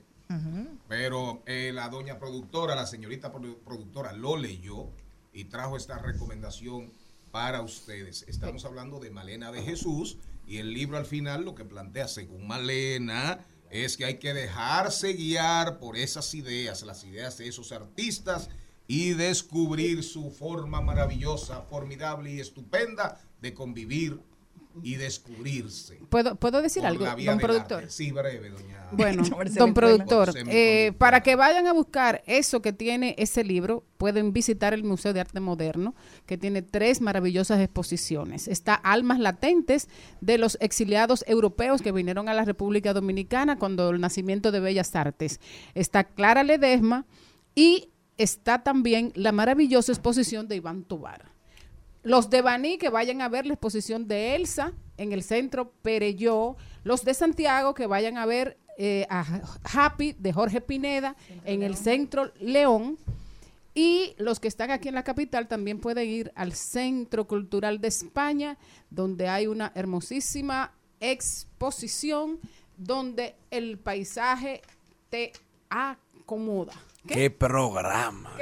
Speaker 2: Pero eh, la doña productora, la señorita produ- productora, lo leyó y trajo esta recomendación para ustedes. Estamos hablando de Malena de Jesús y el libro al final lo que plantea, según Malena, es que hay que dejarse guiar por esas ideas, las ideas de esos artistas y descubrir su forma maravillosa, formidable y estupenda de convivir y descubrirse.
Speaker 5: ¿Puedo, ¿puedo decir algo, don productor?
Speaker 2: arte. Sí, breve, doña.
Speaker 5: Bueno, don productor, eh, para que vayan a buscar eso que tiene ese libro, pueden visitar el Museo de Arte Moderno, que tiene tres maravillosas exposiciones. Está Almas Latentes de los exiliados europeos que vinieron a la República Dominicana cuando el nacimiento de Bellas Artes. Está Clara Ledesma y está también la maravillosa exposición de Iván Tobar. los de Baní que vayan a ver la exposición de Elsa en el centro Pereyó. Los de Santiago que vayan a ver eh, a Happy de Jorge Pineda en el centro León. Y los que están aquí en la capital también pueden ir al Centro Cultural de España, donde hay una hermosísima exposición donde el paisaje te acomoda.
Speaker 4: ¿Qué, programa?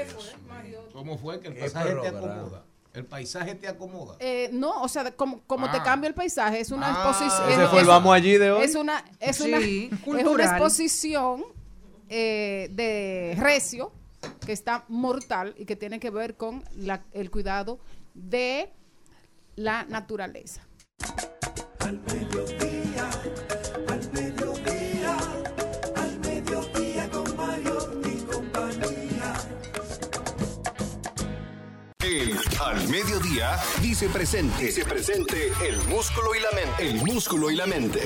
Speaker 2: ¿Cómo fue que el
Speaker 4: Qué
Speaker 2: paisaje te acomoda? El paisaje te acomoda.
Speaker 5: Eh, no, o sea, como, como te
Speaker 2: Ah.
Speaker 5: cambia el paisaje, es una
Speaker 2: Ah,
Speaker 5: exposición.
Speaker 4: ese fue el vamos allí de hoy.
Speaker 5: Es una, es una, es una exposición eh, de recio que está mortal y que tiene que ver con la- el cuidado de la naturaleza.
Speaker 1: Al mediodía, Al Mediodía
Speaker 10: dice presente. Dice presente el músculo y la mente. El músculo y la mente.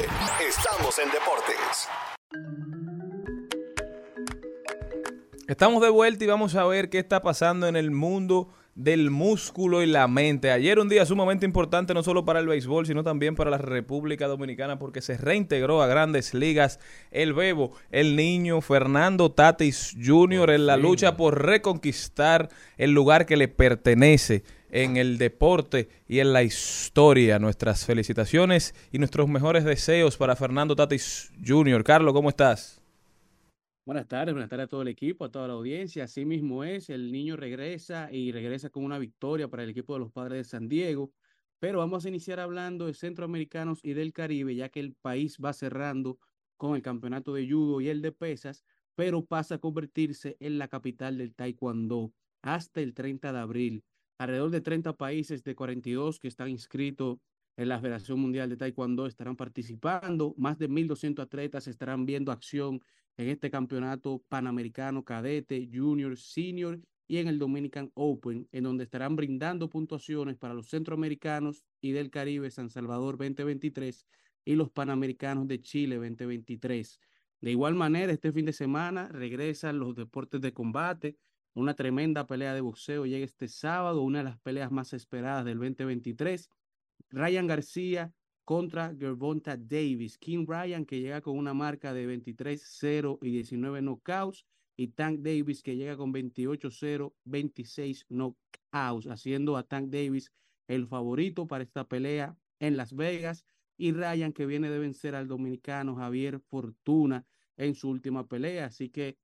Speaker 10: Estamos en deportes.
Speaker 3: Estamos de vuelta y vamos a ver qué está pasando en el mundo del músculo y la mente. Ayer un día sumamente importante no solo para el béisbol, sino también para la República Dominicana porque se reintegró a grandes ligas el bebo, el niño Fernando Tatis Jr. en la lucha por reconquistar el lugar que le pertenece en el deporte y en la historia. Nuestras felicitaciones y nuestros mejores deseos para Fernando Tatis Jr. Carlos, ¿cómo estás?
Speaker 11: Buenas tardes, buenas tardes a todo el equipo, a toda la audiencia. Así mismo es, el niño regresa y regresa con una victoria para el equipo de los Padres de San Diego. Pero vamos a iniciar hablando de centroamericanos y del Caribe, ya que el país va cerrando con el campeonato de judo y el de pesas, pero pasa a convertirse en la capital del taekwondo hasta el 30 de abril. Alrededor de 30 países de 42 que están inscritos en la Federación Mundial de Taekwondo estarán participando. Más de 1.200 atletas estarán viendo acción en este campeonato panamericano cadete, junior, senior y en el Dominican Open, en donde estarán brindando puntuaciones para los centroamericanos y del Caribe San Salvador 2023 y los panamericanos de Chile 2023. De igual manera, este fin de semana regresan los deportes de combate. Una tremenda pelea de boxeo llega este sábado, una de las peleas más esperadas del 2023. Ryan García contra Gervonta Davis. King Ryan que llega con una marca de 23-0 y 19 knockouts. Y Tank Davis que llega con 28-0, 26 knockouts, haciendo a Tank Davis el favorito para esta pelea en Las Vegas. Y Ryan que viene de vencer al dominicano Javier Fortuna en su última pelea. Así que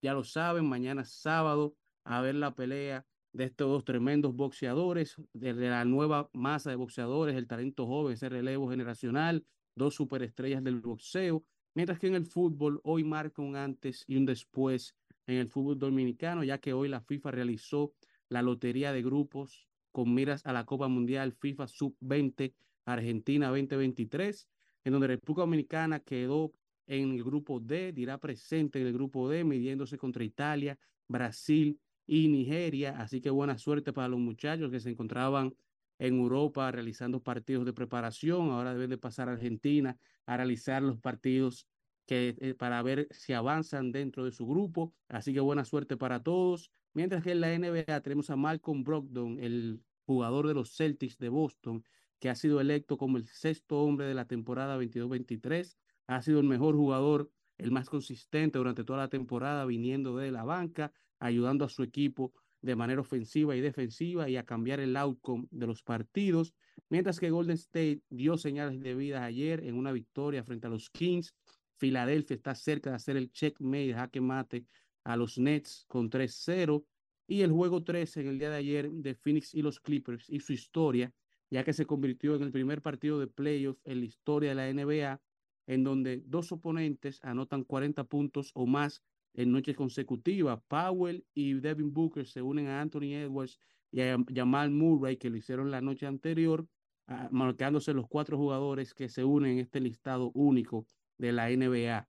Speaker 11: ya lo saben, mañana sábado a ver la pelea de estos dos tremendos boxeadores, de la nueva masa de boxeadores, el talento joven, ese relevo generacional, dos superestrellas del boxeo, mientras que en el fútbol hoy marca un antes y un después en el fútbol dominicano, ya que hoy la FIFA realizó la lotería de grupos con miras a la Copa Mundial FIFA Sub-20 Argentina 2023, en donde República Dominicana quedó en el grupo D, dirá presente en el grupo D, midiéndose contra Italia, Brasil y Nigeria. Así que buena suerte para los muchachos que se encontraban en Europa realizando partidos de preparación. Ahora deben de pasar a Argentina a realizar los partidos que, eh, para ver si avanzan dentro de su grupo. Así que buena suerte para todos. Mientras que en la NBA tenemos a Malcolm Brogdon, el jugador de los Celtics de Boston, que ha sido electo como el sexto hombre de la temporada 22-23. Ha sido el mejor jugador, el más consistente durante toda la temporada, viniendo de la banca, ayudando a su equipo de manera ofensiva y defensiva y a cambiar el outcome de los partidos. Mientras que Golden State dio señales de vida ayer en una victoria frente a los Kings. Filadelfia está cerca de hacer el checkmate, jaque mate a los Nets con 3-0. Y el juego 13 en el día de ayer de Phoenix y los Clippers y su historia, ya que se convirtió en el primer partido de playoff en la historia de la NBA, en donde dos oponentes anotan 40 puntos o más en noches consecutivas. Powell y Devin Booker se unen a Anthony Edwards y a Jamal Murray, que lo hicieron la noche anterior, ah, marcándose los cuatro jugadores que se unen en este listado único de la NBA.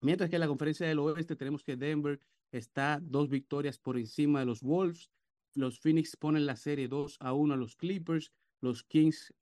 Speaker 11: Mientras que en la conferencia del oeste tenemos que Denver está dos victorias por encima de los Wolves. Los Phoenix ponen la serie 2 a 1 a los Clippers. Los Kings,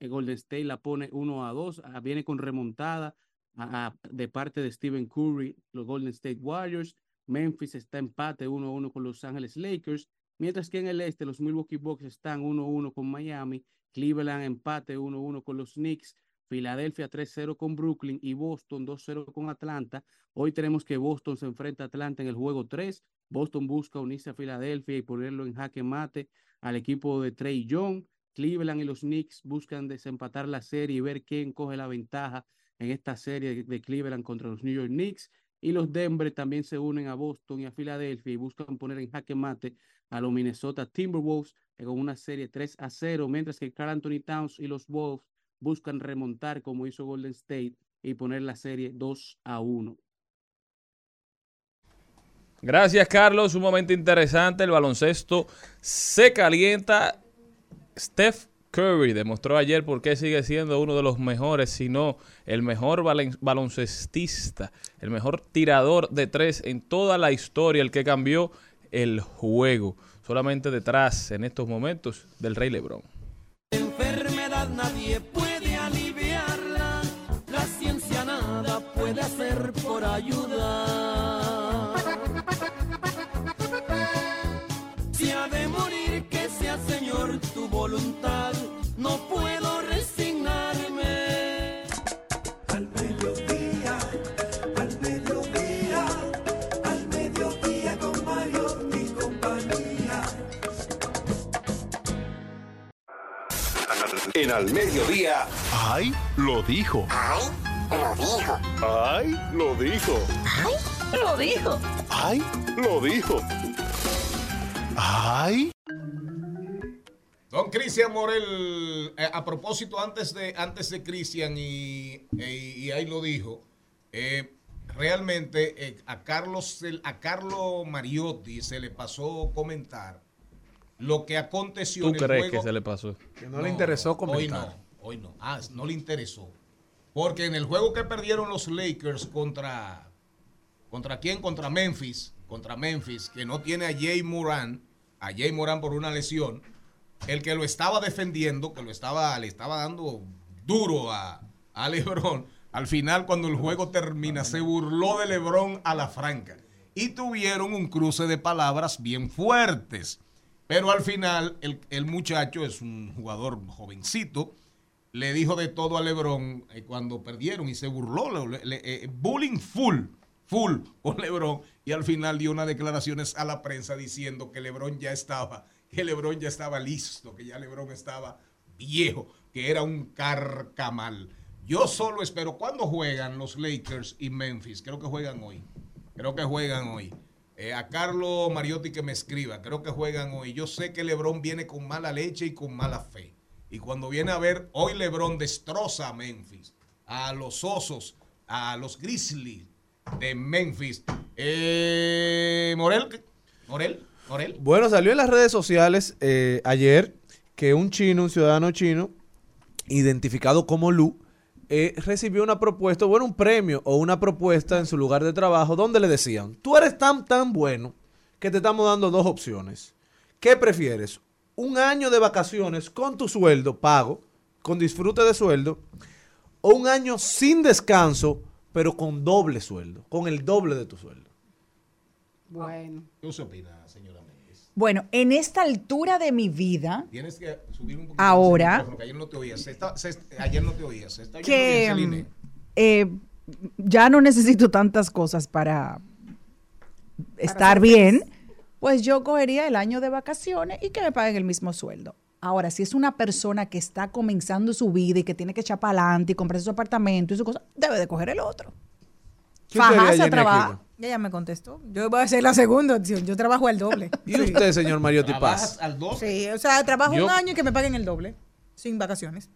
Speaker 11: eh, Golden State la pone 1 a 2. ah, viene con remontada a- de parte de Stephen Curry, los Golden State Warriors. Memphis está empate 1 a 1 con Los Ángeles Lakers. Mientras que en el este los Milwaukee Bucks están 1-1 con Miami, Cleveland empate 1-1 con los Knicks, Filadelfia 3-0 con Brooklyn y Boston 2-0 con Atlanta. Hoy tenemos que Boston se enfrenta a Atlanta en el juego 3. Boston busca unirse a Filadelfia y ponerlo en jaque mate al equipo de Trey Young. Cleveland y los Knicks buscan desempatar la serie y ver quién coge la ventaja en esta serie de Cleveland contra los New York Knicks. Y los Denver también se unen a Boston y a Filadelfia y buscan poner en jaque mate a los Minnesota Timberwolves con una serie 3 a 0, mientras que Carl Anthony Towns y los Wolves buscan remontar como hizo Golden State y poner la serie 2 a 1.
Speaker 3: Gracias, Carlos. Un momento interesante. El baloncesto se calienta. Steph Curry demostró ayer por qué sigue siendo uno de los mejores, si no el mejor baloncestista, el mejor tirador de tres en toda la historia, el que cambió el juego. Solamente detrás, en estos momentos, del Rey Lebron.
Speaker 1: enfermedad nadie puede aliviarla, la ciencia nada puede hacer por ayudar.
Speaker 10: En Al Mediodía.
Speaker 13: ¡Ay! Lo dijo.
Speaker 1: ¡Ay! Lo dijo.
Speaker 13: ¡Ay! Lo dijo.
Speaker 1: ¡Ay! Lo dijo.
Speaker 13: ¡Ay! Lo dijo. ¡Ay!
Speaker 2: Don Cristian Morel, eh, a propósito, antes de, antes de Cristian, y, e- y ahí lo dijo, eh, realmente eh, a, Carlos, a Carlo Mariotti se le pasó comentar lo que aconteció
Speaker 3: ¿Tú
Speaker 2: en el
Speaker 3: crees
Speaker 2: juego.
Speaker 3: que se le pasó?
Speaker 4: Que no le interesó comentar.
Speaker 2: Hoy no, hoy no. Ah, no le interesó. Porque en el juego que perdieron los Lakers contra. ¿Contra quién? Contra Memphis. Contra Memphis, que no tiene a Jay Moran. A Jay Moran por una lesión. El que lo estaba defendiendo, que lo estaba, le estaba dando duro a, a LeBron. Al final, cuando el juego termina, se burló de LeBron a la franca. Y tuvieron un cruce de palabras bien fuertes. Pero al final, el, el muchacho es un jugador jovencito. Le dijo de todo a LeBron eh, cuando perdieron y se burló. eh, bullying full, full con LeBron. Y al final dio unas declaraciones a la prensa diciendo que LeBron ya estaba, que LeBron ya estaba listo, que ya LeBron estaba viejo, que era un carcamal. Yo solo espero, ¿cuándo juegan los Lakers y Memphis? Creo que juegan hoy. Creo que juegan hoy. Eh, a Carlos Mariotti que me escriba, creo que juegan hoy. Yo sé que Lebron viene con mala leche y con mala fe. Y cuando viene a ver, hoy Lebron destroza a Memphis, a los Osos, a los Grizzlies de Memphis. Eh, Morel. Morel, Morel.
Speaker 4: Bueno, salió en las redes sociales eh, ayer que un chino, un ciudadano chino, identificado como Lu, eh, recibió una propuesta, bueno, un premio o una propuesta en su lugar de trabajo donde le decían, tú eres tan, tan bueno que te estamos dando dos opciones. ¿Qué prefieres? ¿Un año de vacaciones con tu sueldo pago, con disfrute de sueldo, o un año sin descanso, pero con doble sueldo, con el doble de tu sueldo?
Speaker 5: Bueno.
Speaker 2: ¿Qué usted opina, señora?
Speaker 9: Bueno, en esta altura de mi vida,
Speaker 2: Tienes que subir un poquito
Speaker 9: Ahora-
Speaker 2: ayer no te oías. Se está- se- ayer no te oías. Se está oyendo
Speaker 9: que
Speaker 2: bien, Celine.
Speaker 9: eh, ya no necesito tantas cosas para estar bien, pues yo cogería el año de vacaciones y que me paguen el mismo sueldo. Ahora, si es una persona que está comenzando su vida y que tiene que echar para adelante y comprarse su apartamento y su cosa, debe de coger el otro.
Speaker 4: ¿Qué usted haría,
Speaker 9: Fajarse a trabajar.
Speaker 7: Ya me contestó. Yo voy a hacer la segunda opción. Yo trabajo el doble.
Speaker 4: ¿Y usted, señor Mariotti Paz?
Speaker 2: al
Speaker 7: Sí, o sea, trabajo
Speaker 3: Yo-
Speaker 7: un año y que me paguen el doble. Sin vacaciones.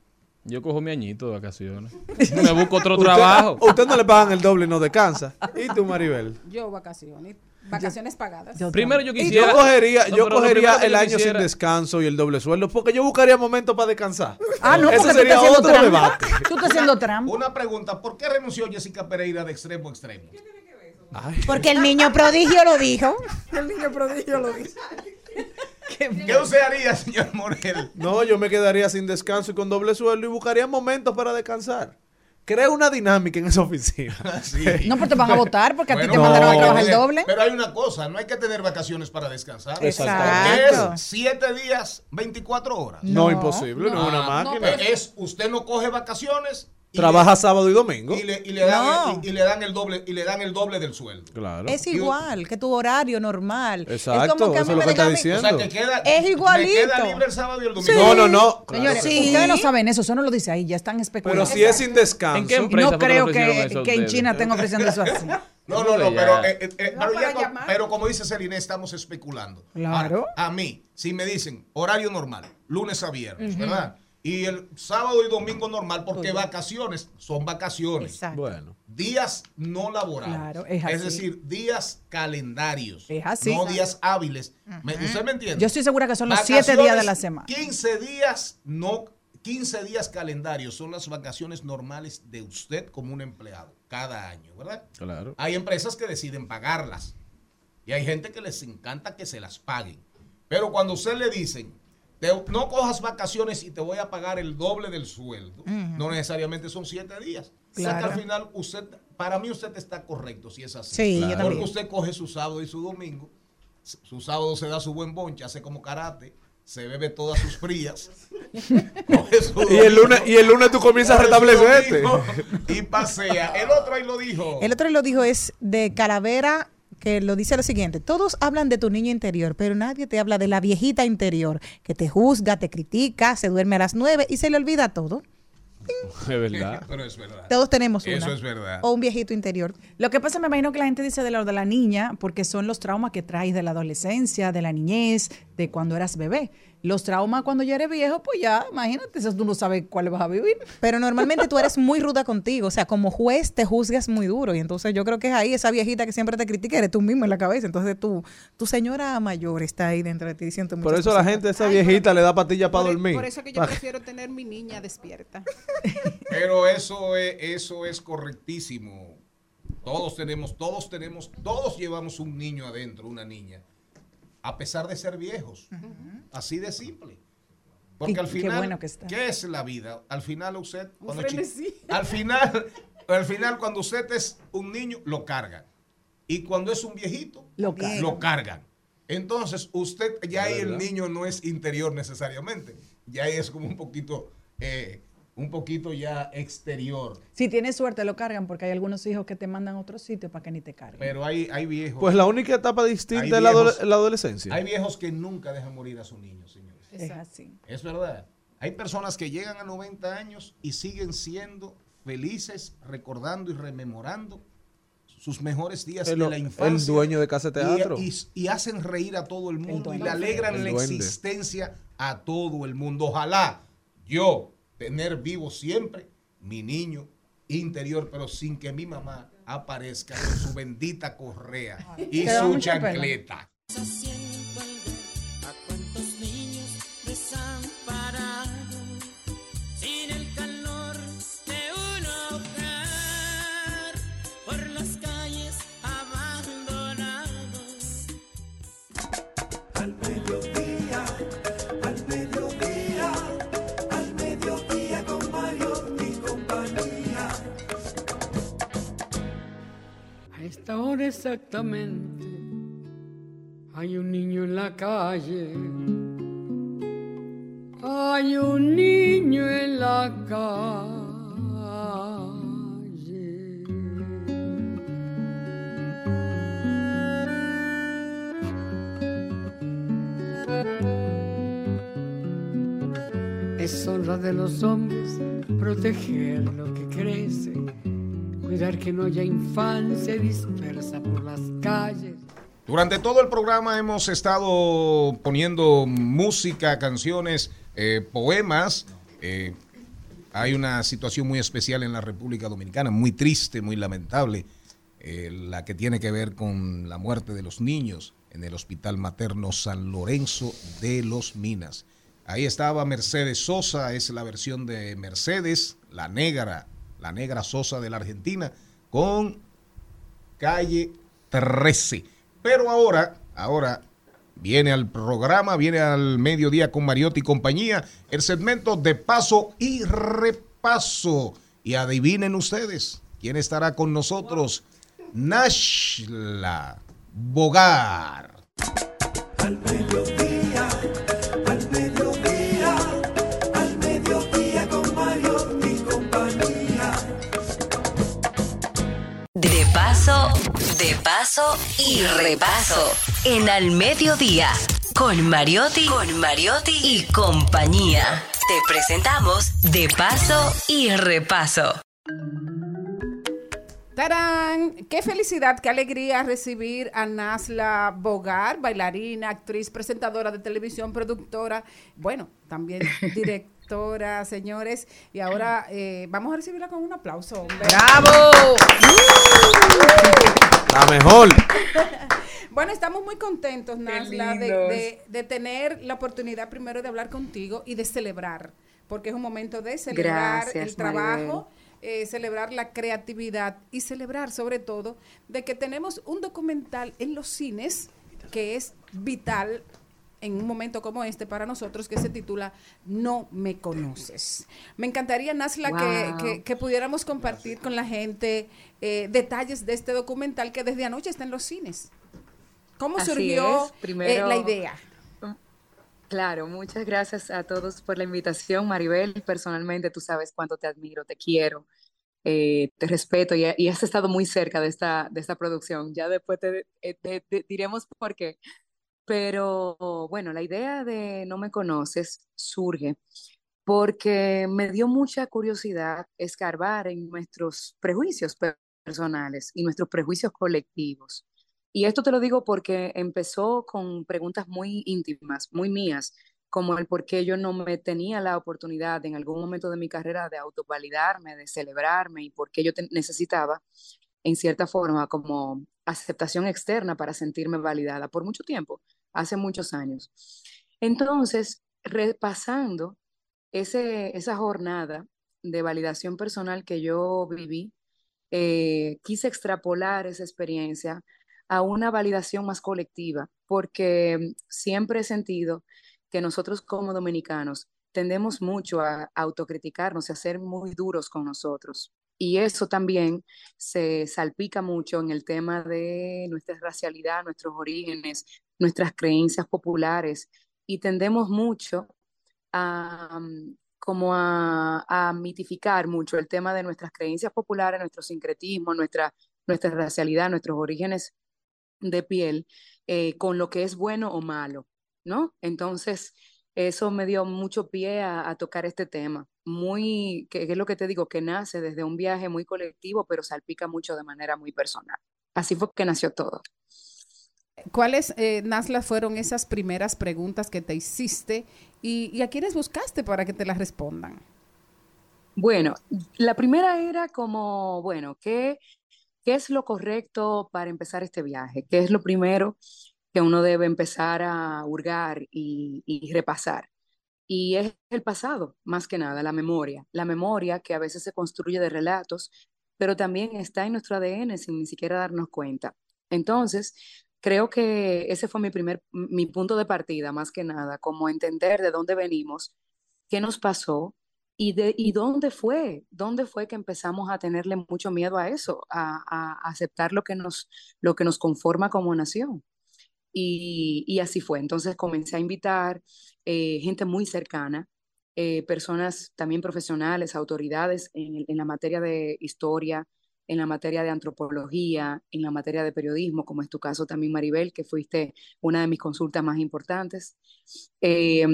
Speaker 3: Yo cojo mi añito de vacaciones. Me busco otro
Speaker 4: Usted-
Speaker 3: trabajo.
Speaker 4: Usted no le pagan el doble y no descansa. ¿Y tú, Maribel?
Speaker 5: Yo vacaciones. Vacaciones pagadas.
Speaker 3: Primero yo quisiera.
Speaker 4: yo cogería,
Speaker 3: No,
Speaker 4: yo cogería el
Speaker 3: yo
Speaker 4: año sin descanso y el doble sueldo porque yo buscaría momentos para descansar.
Speaker 9: Ah, no, tú
Speaker 4: sería otro
Speaker 9: trampa.
Speaker 4: debate.
Speaker 9: Tú estás haciendo trampa.
Speaker 2: Una pregunta, ¿por qué renunció Jessica Pereira de extremo a extremo?
Speaker 7: Porque el niño prodigio lo dijo. El niño prodigio lo dijo.
Speaker 2: ¿Qué usted haría, señor Morel?
Speaker 4: No, yo me quedaría sin descanso y con doble sueldo y buscaría momentos para descansar. crea una dinámica en esa oficina.
Speaker 9: No, pero te van a votar porque a ti te mandaron a trabajar el doble.
Speaker 2: Pero hay una cosa, no hay que tener vacaciones para descansar.
Speaker 9: Exacto.
Speaker 2: Es siete días, 24 horas.
Speaker 4: No, imposible, no es una máquina.
Speaker 2: es, usted no coge vacaciones
Speaker 4: Trabaja
Speaker 2: le-
Speaker 4: sábado y domingo.
Speaker 2: y le, y le dan,
Speaker 9: No.
Speaker 2: y, y le dan el doble y le dan el doble del sueldo.
Speaker 4: Claro.
Speaker 9: Es igual que tu horario normal.
Speaker 4: Exacto,
Speaker 9: es como que a mí me
Speaker 4: diciendo.
Speaker 2: O sea, queda,
Speaker 9: Es
Speaker 2: me
Speaker 9: igualito.
Speaker 2: queda libre el sábado y el domingo.
Speaker 9: Sí.
Speaker 4: No, no, no.
Speaker 9: Señores,
Speaker 4: Claro que-
Speaker 9: ustedes no saben eso, eso no lo dice ahí, ya están especulando.
Speaker 4: Pero si es sin descanso.
Speaker 3: ¿En qué empresa
Speaker 9: No creo que, que en? China estén ofreciendo eso así.
Speaker 2: No, no, no, pero, eh, eh, eh,
Speaker 5: No,
Speaker 2: pero, ya pero como dice Celine, estamos especulando.
Speaker 9: Claro.
Speaker 2: Ahora, a mí, si me dicen horario normal, lunes a viernes, ¿verdad? Y el sábado y domingo normal, porque vacaciones son vacaciones.
Speaker 9: Exacto.
Speaker 4: Bueno.
Speaker 2: Días no laborales.
Speaker 9: Claro, es así.
Speaker 2: decir, días calendarios.
Speaker 9: Es así.
Speaker 2: No días hábiles. Me- ¿Usted me entiende?
Speaker 9: Yo estoy segura que son los siete días de la semana.
Speaker 2: 15 días, no, 15 días calendarios son las vacaciones normales de usted como un empleado cada año, ¿verdad?
Speaker 4: Claro.
Speaker 2: Hay empresas que deciden pagarlas y hay gente que les encanta que se las paguen. Pero cuando usted le dicen, te- no cojas vacaciones y te voy a pagar el doble del sueldo, no necesariamente son siete días. O sea que al final usted, para mí usted está correcto si es así.
Speaker 9: Sí,
Speaker 2: Porque usted coge su sábado y su domingo, su sábado se da su buen bonche, hace como karate, se bebe todas sus frías. coge su
Speaker 4: Y el lunes, y el lunes tú comienzas a restablecerte.
Speaker 2: domingo Y pasea. El otro ahí lo dijo.
Speaker 7: El otro lo dijo es de Calavera, que lo dice lo siguiente, todos hablan de tu niño interior, pero nadie te habla de la viejita interior, que te juzga, te critica, se duerme a las nueve y se le olvida todo.
Speaker 4: Es verdad.
Speaker 2: Pero es verdad.
Speaker 7: Todos tenemos una.
Speaker 2: Eso es verdad.
Speaker 7: O un viejito interior.
Speaker 9: Lo que pasa, me imagino que la gente dice de lo de la niña, porque son los traumas que traes de la adolescencia, de la niñez, de cuando eras bebé. Los traumas cuando ya eres viejo, pues ya, imagínate, eso tú no sabes cuáles vas a vivir.
Speaker 7: Pero normalmente tú eres muy ruda contigo, o sea, como juez te juzgas muy duro y entonces yo creo que es ahí esa viejita que siempre te critica, eres tú mismo en la cabeza, entonces tú, tu señora mayor está ahí dentro de ti diciendo
Speaker 4: Por eso la gente, esa viejita, le da patilla para
Speaker 5: Por,
Speaker 4: dormir.
Speaker 5: por eso que yo prefiero tener mi niña despierta.
Speaker 2: Pero eso es, eso es correctísimo. Todos tenemos, todos tenemos, todos llevamos un niño adentro, una niña, a pesar de ser viejos. Así de simple. Porque
Speaker 9: Y
Speaker 2: al
Speaker 9: qué
Speaker 2: final,
Speaker 9: bueno que está.
Speaker 2: ¿qué es la vida? Al final usted, cuando al final, al final cuando usted es un niño, lo cargan. Y cuando es un viejito,
Speaker 9: Lo cargan.
Speaker 2: lo cargan. Entonces, usted, ya ahí el niño no es interior necesariamente. Ya ahí es como un poquito, eh, un poquito ya exterior.
Speaker 9: Si tienes suerte, lo cargan, porque hay algunos hijos que te mandan a otro sitio para que ni te carguen.
Speaker 2: Pero hay, hay viejos.
Speaker 4: Pues la única etapa distinta es la, adolescencia.
Speaker 2: Hay viejos que nunca dejan morir a su niño, señores.
Speaker 9: es así.
Speaker 2: Es verdad. Hay personas que llegan a 90 años y siguen siendo felices, recordando y rememorando sus mejores días
Speaker 4: El-
Speaker 2: de la
Speaker 4: el
Speaker 2: infancia.
Speaker 4: dueño de casa de teatro.
Speaker 2: Y, y- y hacen reír a todo el mundo y le alegran
Speaker 4: El
Speaker 2: la
Speaker 4: duende.
Speaker 2: existencia a todo el mundo. Ojalá yo tener vivo siempre mi niño interior, pero sin que mi mamá aparezca con su bendita correa y su
Speaker 9: pena.
Speaker 14: Esta hora exactamente hay un niño en la calle. Hay un niño en la calle. Es honra de los hombres proteger lo que crece, cuidar que no haya infancia dispersa por las calles.
Speaker 2: Durante todo el programa hemos estado poniendo música, canciones, eh, poemas. Eh, hay una situación muy especial en la República Dominicana, muy triste, muy lamentable, eh, la que tiene que ver con la muerte de los niños en el Hospital Materno San Lorenzo de los Minas. Ahí estaba Mercedes Sosa, es la versión de Mercedes, la negra, la negra Sosa de la Argentina, con calle 13. Pero ahora, ahora viene al programa, viene al mediodía con Mariotti y compañía, el segmento de paso y repaso. Y adivinen ustedes, ¿quién estará con nosotros? Nashla Bogar.
Speaker 15: Paso, de paso y repaso. En Al Mediodía, con Mariotti, con Mariotti y compañía. Te presentamos De paso y repaso.
Speaker 5: ¡Tarán! ¡Qué felicidad, qué alegría recibir a Nasla Bogar, bailarina, actriz, presentadora de televisión, productora, bueno, también directora, señores. Y ahora eh, vamos a recibirla con un aplauso. hombre.
Speaker 7: ¡Bravo!
Speaker 4: La mejor.
Speaker 5: Bueno, estamos muy contentos, Nasla, de, de- de tener la oportunidad primero de hablar contigo y de celebrar, porque es un momento de celebrar
Speaker 16: Gracias,
Speaker 5: el trabajo, eh, celebrar la creatividad y celebrar sobre todo de que tenemos un documental en los cines que es vital en un momento como este para nosotros que se titula No me conoces. Me encantaría, Nasla, que,
Speaker 16: Wow.
Speaker 5: que- que pudiéramos compartir con la gente eh, detalles de este documental que desde anoche está en los cines. ¿Cómo
Speaker 16: Así
Speaker 5: surgió eh,
Speaker 16: Primero-
Speaker 5: la idea?
Speaker 16: Claro, muchas gracias a todos por la invitación, Maribel. Personalmente, tú sabes cuánto te admiro, te quiero, eh, te respeto y, y has estado muy cerca de esta, de esta producción. Ya después te, eh, te- te diremos por qué. Pero bueno, la idea de No me conoces surge porque me dio mucha curiosidad escarbar en nuestros prejuicios per- personales y nuestros prejuicios colectivos. Y esto te lo digo porque empezó con preguntas muy íntimas, muy mías, como el por qué yo no me tenía la oportunidad en algún momento de mi carrera de autovalidarme, de celebrarme y por qué yo necesitaba, en cierta forma, como aceptación externa para sentirme validada por mucho tiempo, hace muchos años. Entonces, repasando ese, esa jornada de validación personal que yo viví, eh, quise extrapolar esa experiencia a una validación más colectiva, porque siempre he sentido que nosotros como dominicanos tendemos mucho a autocriticarnos y a ser muy duros con nosotros. Y eso también se salpica mucho en el tema de nuestra racialidad, nuestros orígenes, nuestras creencias populares, y tendemos mucho a, mm, como a, mitificar mucho el tema de nuestras creencias populares, nuestro sincretismo, nuestra, nuestra racialidad, nuestros orígenes de piel, eh, con lo que es bueno o malo, ¿no? Entonces, eso me dio mucho pie a, tocar este tema, muy, que es lo que te digo, que nace desde un viaje muy colectivo, pero salpica mucho de manera muy personal. Así fue que nació todo.
Speaker 5: ¿Cuáles, eh, Nasla, fueron esas primeras preguntas que te hiciste y, a quiénes buscaste para que te las respondan?
Speaker 16: Bueno, la primera era como, bueno, ¿qué, qué es lo correcto para empezar este viaje? ¿Qué es lo primero que uno debe empezar a hurgar y repasar? Y es el pasado, más que nada, la memoria. La memoria que a veces se construye de relatos, pero también está en nuestro ADN sin ni siquiera darnos cuenta. Entonces, creo que ese fue mi primer, mi punto de partida, más que nada, como entender de dónde venimos, qué nos pasó y, de, y dónde fue, dónde fue que empezamos a tenerle mucho miedo a eso, a, a aceptar lo que nos, lo que nos conforma como nación. Y, y así fue. Entonces comencé a invitar eh, gente muy cercana, eh, personas también profesionales, autoridades en, en la materia de historia, en la materia de antropología, en la materia de periodismo, como es tu caso también, Maribel, que fuiste una de mis consultas más importantes. Eh,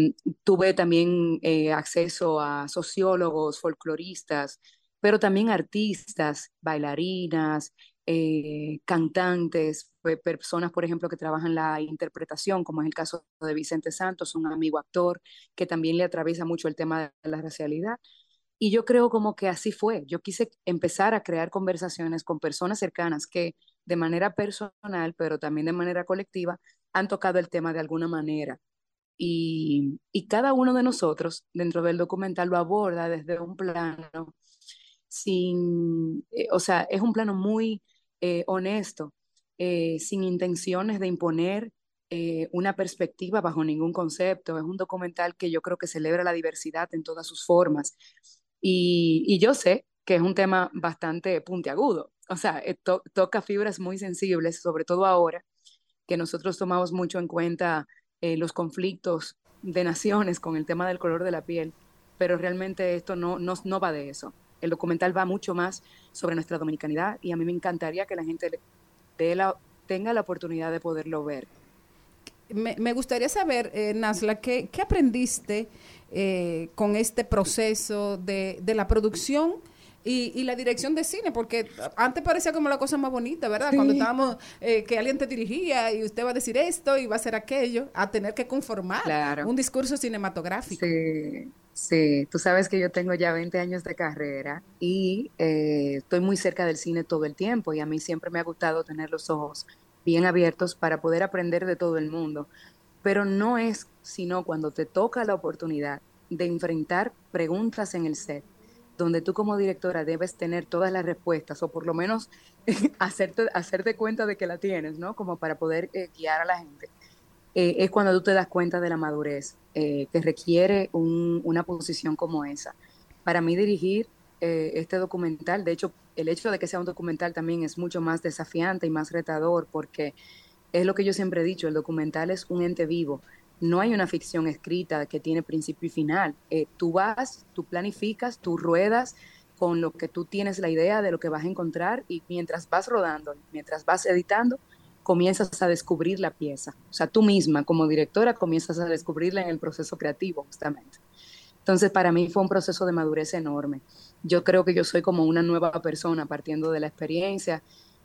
Speaker 16: tuve también eh, acceso a sociólogos, folcloristas, pero también artistas, bailarinas, eh, cantantes, pe- personas, por ejemplo, que trabajan la interpretación, como es el caso de Vicente Santos, un amigo actor que también le atraviesa mucho el tema de la racialidad. Y yo creo como que así fue. Yo quise empezar a crear conversaciones con personas cercanas que de manera personal, pero también de manera colectiva, han tocado el tema de alguna manera. Y, y cada uno de nosotros dentro del documental lo aborda desde un plano sin, eh, o sea, es un plano muy eh, honesto, eh, sin intenciones de imponer eh, una perspectiva bajo ningún concepto. Es un documental que yo creo que celebra la diversidad en todas sus formas. Y, yo sé que es un tema bastante puntiagudo. O sea, eh, to- toca fibras muy sensibles, sobre todo ahora que nosotros tomamos mucho en cuenta eh, los conflictos de naciones con el tema del color de la piel, pero realmente esto no, no, no va de eso. El documental va mucho más sobre nuestra dominicanidad y a mí me encantaría que la gente dé la- tenga la oportunidad de poderlo ver.
Speaker 5: Me, me gustaría saber, eh, Nasla, ¿qué, qué aprendiste eh, con este proceso de, de la producción y, y la dirección de cine? Porque antes parecía como la cosa más bonita, ¿verdad?
Speaker 16: Sí.
Speaker 5: Cuando estábamos, eh, que alguien te dirigía y usted va a decir esto y va a hacer aquello, a tener que conformar
Speaker 16: Claro.
Speaker 5: un discurso cinematográfico.
Speaker 16: Sí, sí, tú sabes que yo tengo ya 20 años de carrera y eh, estoy muy cerca del cine todo el tiempo y a mí siempre me ha gustado tener los ojos bien abiertos para poder aprender de todo el mundo. Pero no es sino cuando te toca la oportunidad de enfrentar preguntas en el set, donde tú como directora debes tener todas las respuestas o por lo menos hacerte, hacerte cuenta de que la tienes, ¿no? Como para poder eh, guiar a la gente eh, es cuando tú te das cuenta de la madurez eh, que requiere un- una posición como esa. Para mí dirigir este documental, de hecho, el hecho de que sea un documental también es mucho más desafiante y más retador porque es lo que yo siempre he dicho, el documental es un ente vivo. No hay una ficción escrita que tiene principio y final. Eh, tú vas, tú planificas, tú ruedas con lo que tú tienes la idea de lo que vas a encontrar y mientras vas rodando, mientras vas editando, comienzas a descubrir la pieza. O sea, tú misma como directora comienzas a descubrirla en el proceso creativo, justamente. Entonces, para mí fue un proceso de madurez enorme. Yo creo que yo soy como una nueva persona partiendo de la experiencia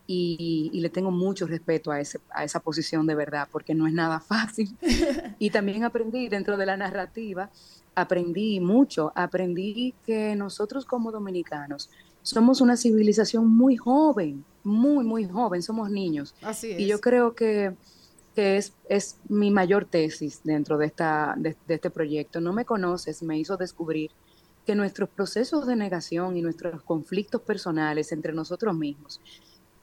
Speaker 16: y, y le tengo mucho respeto a, ese, a esa posición de verdad, porque no es nada fácil. Y también aprendí dentro de la narrativa, aprendí mucho, aprendí que nosotros como dominicanos somos una civilización muy joven, muy, muy joven, somos niños.
Speaker 5: Así
Speaker 16: Y yo
Speaker 5: es.
Speaker 16: creo que, que es, es mi mayor tesis dentro de, esta, de, de este proyecto. No me conoces, me hizo descubrir que nuestros procesos de negación y nuestros conflictos personales entre nosotros mismos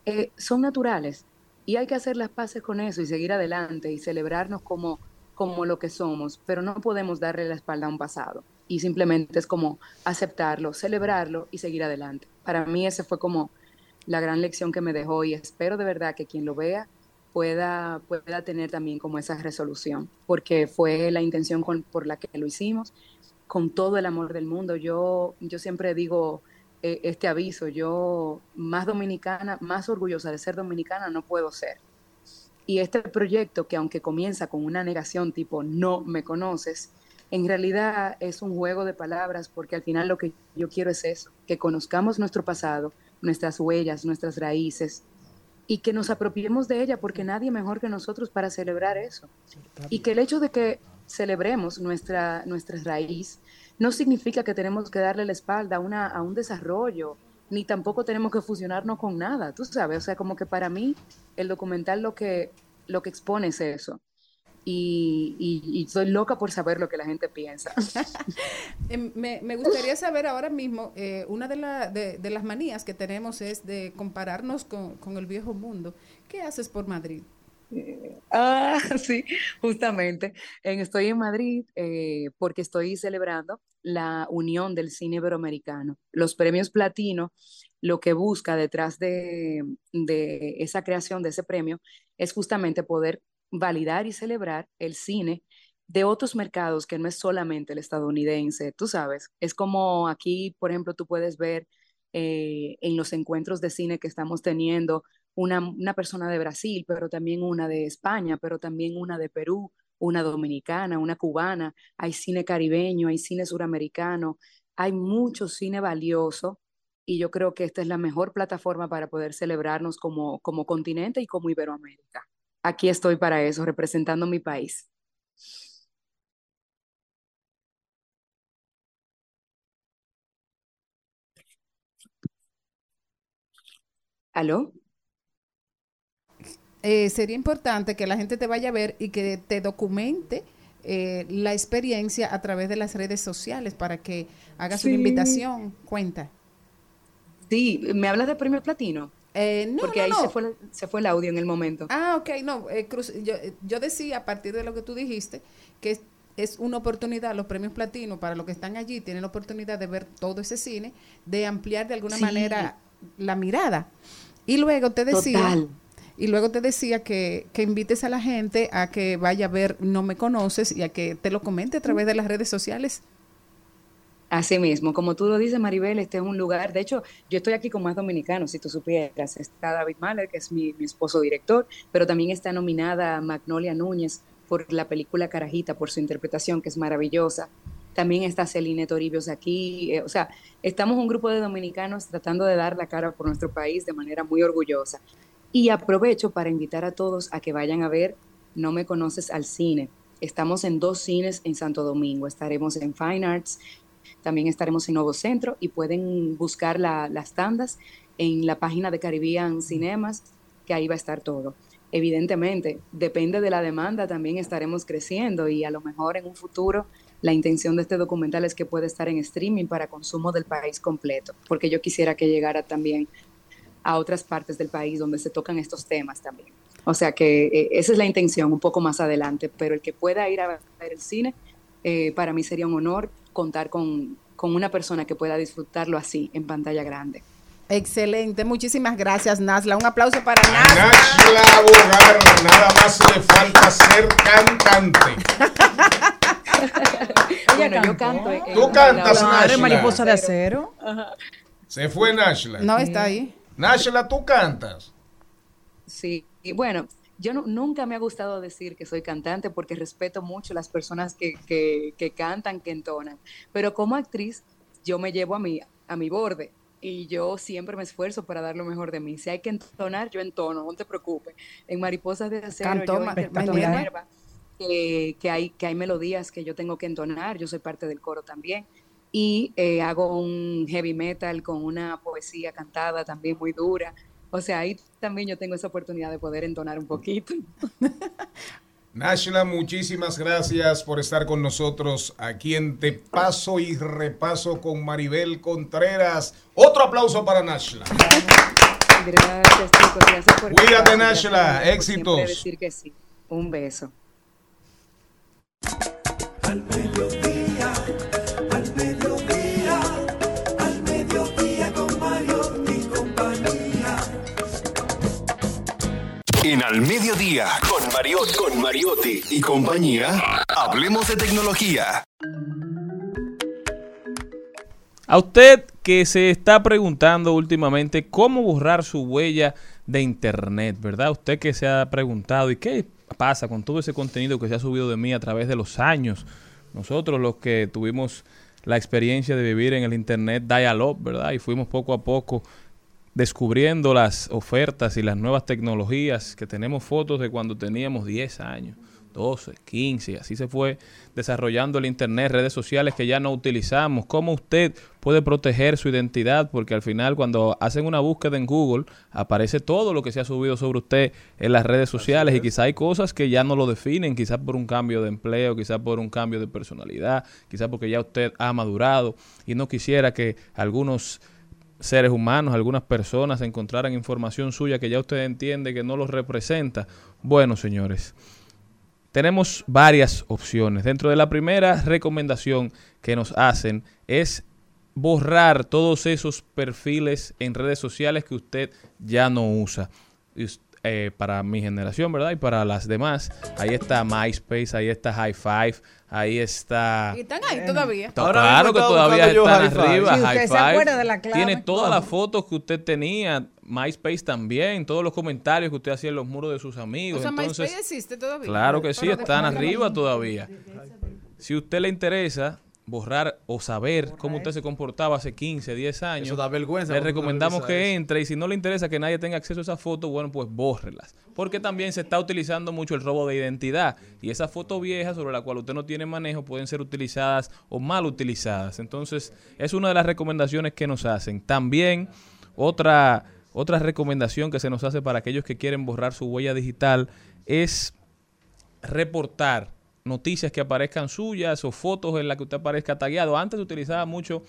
Speaker 16: eh, son naturales. Y hay que hacer las paces con eso y seguir adelante y celebrarnos como, como lo que somos, pero no podemos darle la espalda a un pasado. Y simplemente es como aceptarlo, celebrarlo y seguir adelante. Para mí ese fue como la gran lección que me dejó y espero de verdad que quien lo vea pueda, pueda tener también como esa resolución, porque fue la intención por la que lo hicimos, con todo el amor del mundo. Yo, yo siempre digo eh, este aviso, yo más dominicana, más orgullosa de ser dominicana no puedo ser. Y este proyecto, que aunque comienza con una negación tipo no me conoces, en realidad es un juego de palabras porque al final lo que yo quiero es eso, que conozcamos nuestro pasado, nuestras huellas, nuestras raíces y que nos apropiemos de ella porque nadie mejor que nosotros para celebrar eso. Y que el hecho de que celebremos nuestra, nuestra raíz no significa que tenemos que darle la espalda a, una, a un desarrollo, ni tampoco tenemos que fusionarnos con nada, tú sabes, o sea, como que para mí el documental lo que, lo que expone es eso. Y, y, soy loca por saber lo que la gente piensa.
Speaker 5: Eh, me, gustaría saber ahora mismo, eh, una de, la- de, de las manías que tenemos es de compararnos con el viejo mundo. ¿Qué haces por Madrid?
Speaker 16: Ah, sí, justamente. En- estoy en Madrid eh, porque estoy celebrando la unión del cine iberoamericano. Los premios platino, lo que busca detrás de, de esa creación de ese premio es justamente poder validar y celebrar el cine de otros mercados que no es solamente el estadounidense, tú sabes. Es como aquí, por ejemplo, tú puedes ver eh, en los encuentros de cine que estamos teniendo una, una persona de Brasil, pero también una de España, pero también una de Perú, una dominicana, una cubana, hay cine caribeño, hay cine suramericano, hay mucho cine valioso y yo creo que esta es la mejor plataforma para poder celebrarnos como, como continente y como Iberoamérica. Aquí estoy para eso, representando mi país. ¿Aló?
Speaker 5: Eh, sería importante que la gente te vaya a ver y que te documente eh, la experiencia a través de las redes sociales para que hagas una invitación. Cuenta.
Speaker 16: Sí, ¿me hablas de premio platino?
Speaker 5: Eh, no,
Speaker 16: Porque
Speaker 5: no,
Speaker 16: ahí
Speaker 5: no.
Speaker 16: Se, fue, el- se fue el audio en el momento.
Speaker 5: Ah, ok, no. eh, cruz- yo, eh, yo decía a partir de lo que tú dijiste que es una oportunidad, los premios platino, para los que están allí, tienen la oportunidad de ver todo ese cine, de ampliar de alguna
Speaker 16: Sí.
Speaker 5: manera la mirada. Y luego te decía,
Speaker 16: Total.
Speaker 5: Y luego te decía que, que invites a la gente a que vaya a ver No Me Conoces y a que te lo comente a través de las redes sociales.
Speaker 16: Así mismo, como tú lo dices, Maribel, este es un lugar, de hecho, yo estoy aquí con más dominicanos, si tú supieras, está David Mahler, que es mi, mi esposo director, pero también está nominada Magnolia Núñez por la película Carajita, por su interpretación, que es maravillosa. También está Celine Toribios aquí, eh, o sea, estamos un grupo de dominicanos tratando de dar la cara por nuestro país de manera muy orgullosa. Y aprovecho para invitar a todos a que vayan a ver No me conoces al cine. Estamos en dos cines en Santo Domingo. Estaremos en Fine Arts, también estaremos en Nuevo Centro y pueden buscar la- las tandas en la página de Caribbean Cinemas, que ahí va a estar todo. Evidentemente, depende de la demanda, también estaremos creciendo y a lo mejor en un futuro la intención de este documental es que pueda estar en streaming para consumo del país completo, porque yo quisiera que llegara también a otras partes del país donde se tocan estos temas también. O sea que eh, esa es la intención un poco más adelante, pero el que pueda ir a ver el cine, eh, para mí sería un honor contar con, con una persona que pueda disfrutarlo así en pantalla grande.
Speaker 5: Excelente, muchísimas gracias, Nasla. Un aplauso para Nasla.
Speaker 2: Nashla Bogar, nada más le falta ser cantante.
Speaker 16: bueno, yo canto. eh,
Speaker 2: Tú cantas,
Speaker 16: la-
Speaker 2: Nashla.
Speaker 9: mariposa de acero.
Speaker 2: Se fue Nashla.
Speaker 5: No, está ahí.
Speaker 2: Nashla, tú cantas.
Speaker 16: Sí, y bueno, yo no- nunca me ha gustado decir que soy cantante porque respeto mucho las personas que, que, que cantan, que entonan, pero como actriz yo me llevo a mi, a mi borde y yo siempre me esfuerzo para dar lo mejor de mí. Si hay que entonar, yo entono, no te preocupes. En Mariposas de Acero
Speaker 5: Cantó,
Speaker 16: yo interpreto. Minerva, que, que, hay, que hay melodías que yo tengo que entonar, yo soy parte del coro también. Y eh, hago un heavy metal con una poesía cantada también muy dura. O sea, ahí también yo tengo esa oportunidad de poder entonar un poquito.
Speaker 2: Nashla, muchísimas gracias por estar con nosotros aquí en Te Paso y Repaso con Maribel Contreras. Otro aplauso para Nashla.
Speaker 16: Gracias, chicos. Gracias por
Speaker 2: Cuídate, Nashla.
Speaker 16: gracias por
Speaker 2: Éxitos.
Speaker 16: decir que sí. Un beso.
Speaker 1: mediodía,
Speaker 10: En Al Mediodía, con Mariotti, con Mariotti y compañía, hablemos de tecnología.
Speaker 3: A usted que se está preguntando últimamente cómo borrar su huella de internet, ¿verdad? Usted que se ha preguntado, ¿y qué pasa con todo ese contenido que se ha subido de mí a través de los años? Nosotros los que tuvimos la experiencia de vivir en el internet dial-up, ¿verdad? Y fuimos poco a poco descubriendo las ofertas y las nuevas tecnologías, que tenemos fotos de cuando teníamos 10 años, 12, 15, y así se fue desarrollando el Internet, redes sociales que ya no utilizamos. ¿Cómo usted puede proteger su identidad? Porque al final cuando hacen una búsqueda en Google aparece todo lo que se ha subido sobre usted en las redes sociales y quizá hay cosas que ya no lo definen, quizás por un cambio de empleo, quizás por un cambio de personalidad, quizás porque ya usted ha madurado y no quisiera que algunos seres humanos, algunas personas encontraran información suya que ya usted entiende que no los representa. Bueno, señores, tenemos varias opciones. Dentro de la primera recomendación que nos hacen es borrar todos esos perfiles en redes sociales que usted ya no usa. Eh, para mi generación, ¿verdad? Y para las demás, ahí está MySpace, ahí está High Five, ahí está...
Speaker 5: Y están ahí todavía.
Speaker 3: To- claro que todavía están arriba.
Speaker 5: Si usted
Speaker 3: High
Speaker 5: se acuerda de la clave.
Speaker 3: Tiene todas las fotos que usted tenía. MySpace también. Todos los comentarios que usted hacía en los muros de sus amigos.
Speaker 5: O sea,
Speaker 3: Entonces,
Speaker 5: MySpace existe todavía.
Speaker 3: Claro que sí,
Speaker 5: Pero
Speaker 3: están arriba todavía. Si a usted le interesa borrar o saber cómo usted se comportaba hace 15, 10 años,
Speaker 4: Eso da vergüenza
Speaker 3: le recomendamos que entre y si no le interesa que nadie tenga acceso a esa foto, bueno, pues bórrelas. Porque también se está utilizando mucho el robo de identidad y esas fotos viejas sobre la cual usted no tiene manejo pueden ser utilizadas o mal utilizadas. Entonces, es una de las recomendaciones que nos hacen. También otra otra recomendación que se nos hace para aquellos que quieren borrar su huella digital es reportar noticias que aparezcan suyas o fotos en las que usted aparezca tagueado. Antes utilizaba mucho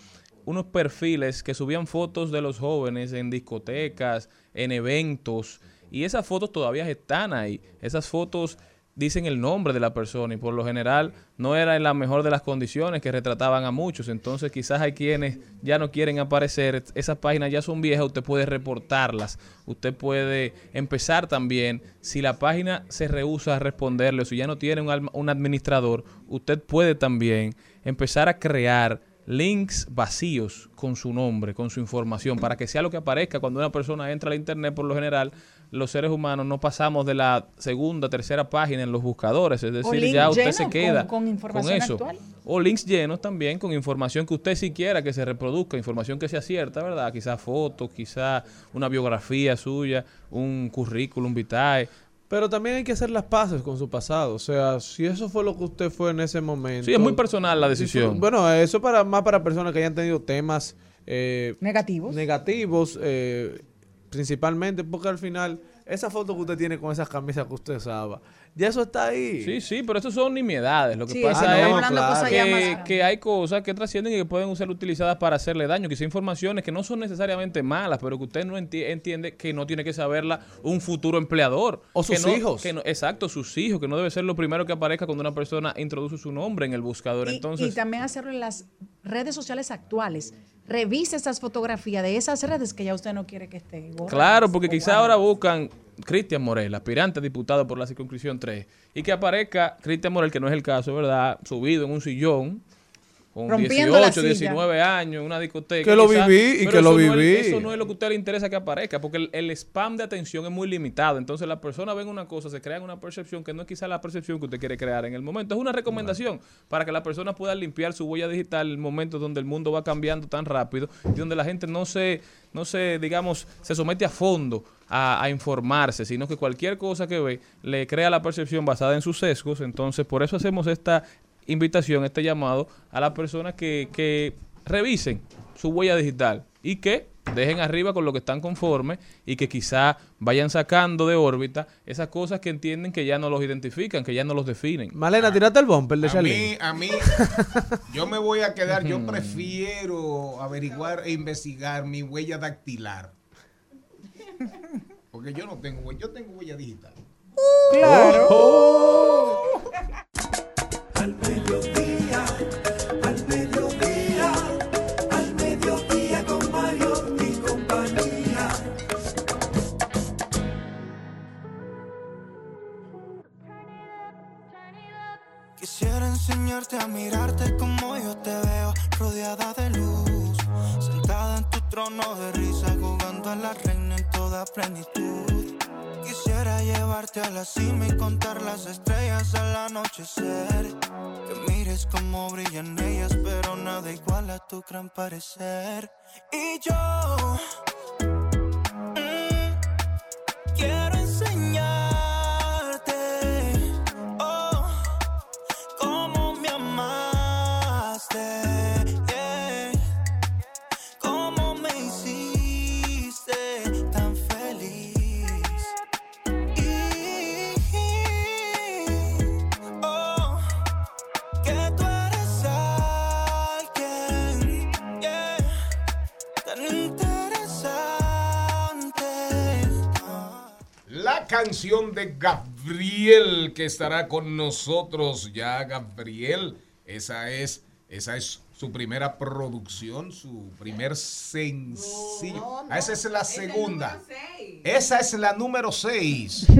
Speaker 3: unos perfiles que subían fotos de los jóvenes en discotecas, en eventos, y esas fotos todavía están ahí. Esas fotos dicen el nombre de la persona y por lo general no era en la mejor de las condiciones que retrataban a muchos. Entonces quizás hay quienes ya no quieren aparecer. Esas páginas ya son viejas, usted puede reportarlas. Usted puede empezar también, si la página se rehúsa a responderle o si ya no tiene un, un administrador, usted puede también empezar a crear links vacíos con su nombre, con su información, para que sea lo que aparezca cuando una persona entra al internet, por lo general, los seres humanos no pasamos de la segunda, tercera página en los buscadores, es decir, ya usted se queda
Speaker 9: con información
Speaker 3: eso.
Speaker 9: actual.
Speaker 3: O links llenos también con información que usted sí quiera que se reproduzca, información que sea cierta, ¿verdad? Quizás fotos, quizás una biografía suya, un currículum vitae.
Speaker 4: Pero también hay que hacer las paces con su pasado. O sea, si eso fue lo que usted fue en ese momento.
Speaker 3: Sí, es muy personal la decisión.
Speaker 4: Bueno, eso para más para personas que hayan tenido temas eh,
Speaker 9: negativos.
Speaker 4: Negativos, eh, principalmente, porque al final, esa foto que usted tiene con esas camisas que usted usaba, ya eso está ahí.
Speaker 3: Sí, sí, pero eso son nimiedades. Lo que
Speaker 4: Sí,
Speaker 3: pasa
Speaker 4: ah, no,
Speaker 3: es
Speaker 4: más
Speaker 3: que, que hay cosas que trascienden y que pueden ser utilizadas para hacerle daño. Quizá informaciones que no son necesariamente malas, pero que usted no enti- entiende que no tiene que saberla un futuro empleador.
Speaker 4: O
Speaker 3: Que
Speaker 4: sus
Speaker 3: no-
Speaker 4: hijos.
Speaker 3: que no- exacto, sus hijos, que no debe ser lo primero que aparezca cuando una persona introduce su nombre en el buscador.
Speaker 9: Y-
Speaker 3: Entonces,
Speaker 9: y también hacerlo en las redes sociales actuales. Revise esas fotografías de esas redes que ya usted no quiere que esté. borradas
Speaker 3: Claro, porque quizá ahora buscan Cristian Morel, aspirante a diputado por la circunscripción 3, y que aparezca Cristian Morel, que no es el caso, ¿verdad? Subido en un sillón, con
Speaker 9: Rompiendo la
Speaker 3: 18,
Speaker 9: silla.
Speaker 3: 19 años, en una discoteca.
Speaker 4: Que lo viví y que lo
Speaker 3: eso no es-
Speaker 4: viví.
Speaker 3: eso no es lo que a usted le interesa que aparezca, porque el, el spam de atención es muy limitado. Entonces la persona ve una cosa, se crea una percepción que no es quizá la percepción que usted quiere crear en el momento. Es una recomendación para que la persona pueda limpiar su huella digital en momentos donde el mundo va cambiando tan rápido y donde la gente no se, no se digamos, se somete a fondo a, a informarse, sino que cualquier cosa que ve le crea la percepción basada en sus sesgos. Entonces, por eso hacemos esta invitación, este llamado a las personas que, que revisen su huella digital y que dejen arriba con lo que están conformes y que quizá vayan sacando de órbita esas cosas que entienden que ya no los identifican, que ya no los definen.
Speaker 4: Malena, tírate el bumper de
Speaker 2: A
Speaker 4: Charlene.
Speaker 2: mí, a mí, yo me voy a quedar, yo prefiero averiguar e investigar mi huella dactilar. Porque yo no tengo huella, yo tengo huella digital.
Speaker 17: Claro.
Speaker 1: Al
Speaker 18: tu gran
Speaker 2: de Gabriel que estará con nosotros ya, Gabriel. Esa es, esa es su primera producción, su primer sencillo. Ah, esa es la segunda. Esa es la número 6.